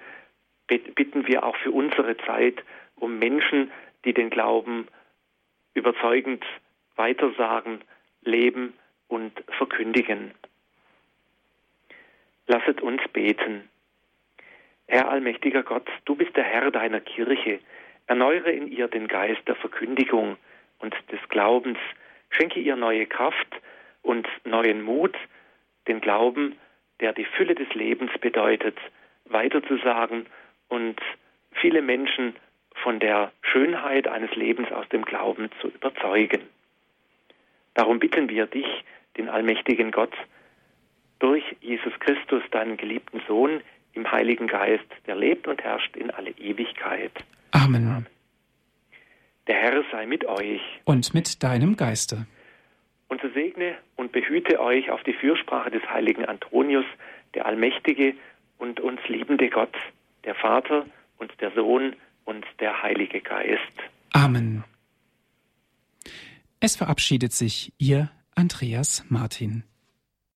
bitten wir auch für unsere Zeit um Menschen, die den Glauben überzeugend weitersagen, leben und verkündigen. Lasset uns beten. Herr allmächtiger Gott, du bist der Herr deiner Kirche. Erneuere in ihr den Geist der Verkündigung und des Glaubens. Schenke ihr neue Kraft und neuen Mut, den Glauben, der die Fülle des Lebens bedeutet, weiterzusagen und viele Menschen von der Schönheit eines Lebens aus dem Glauben zu überzeugen. Darum bitten wir dich, den allmächtigen Gott, durch Jesus Christus, deinen geliebten Sohn, im Heiligen Geist, der lebt und herrscht in alle Ewigkeit. Amen. Der Herr sei mit euch. Und mit deinem Geiste. Und so segne und behüte euch auf die Fürsprache des heiligen Antonius, der allmächtige und uns liebende Gott, der Vater und der Sohn und der Heilige Geist. Amen. Es verabschiedet sich Ihr Andreas Martin.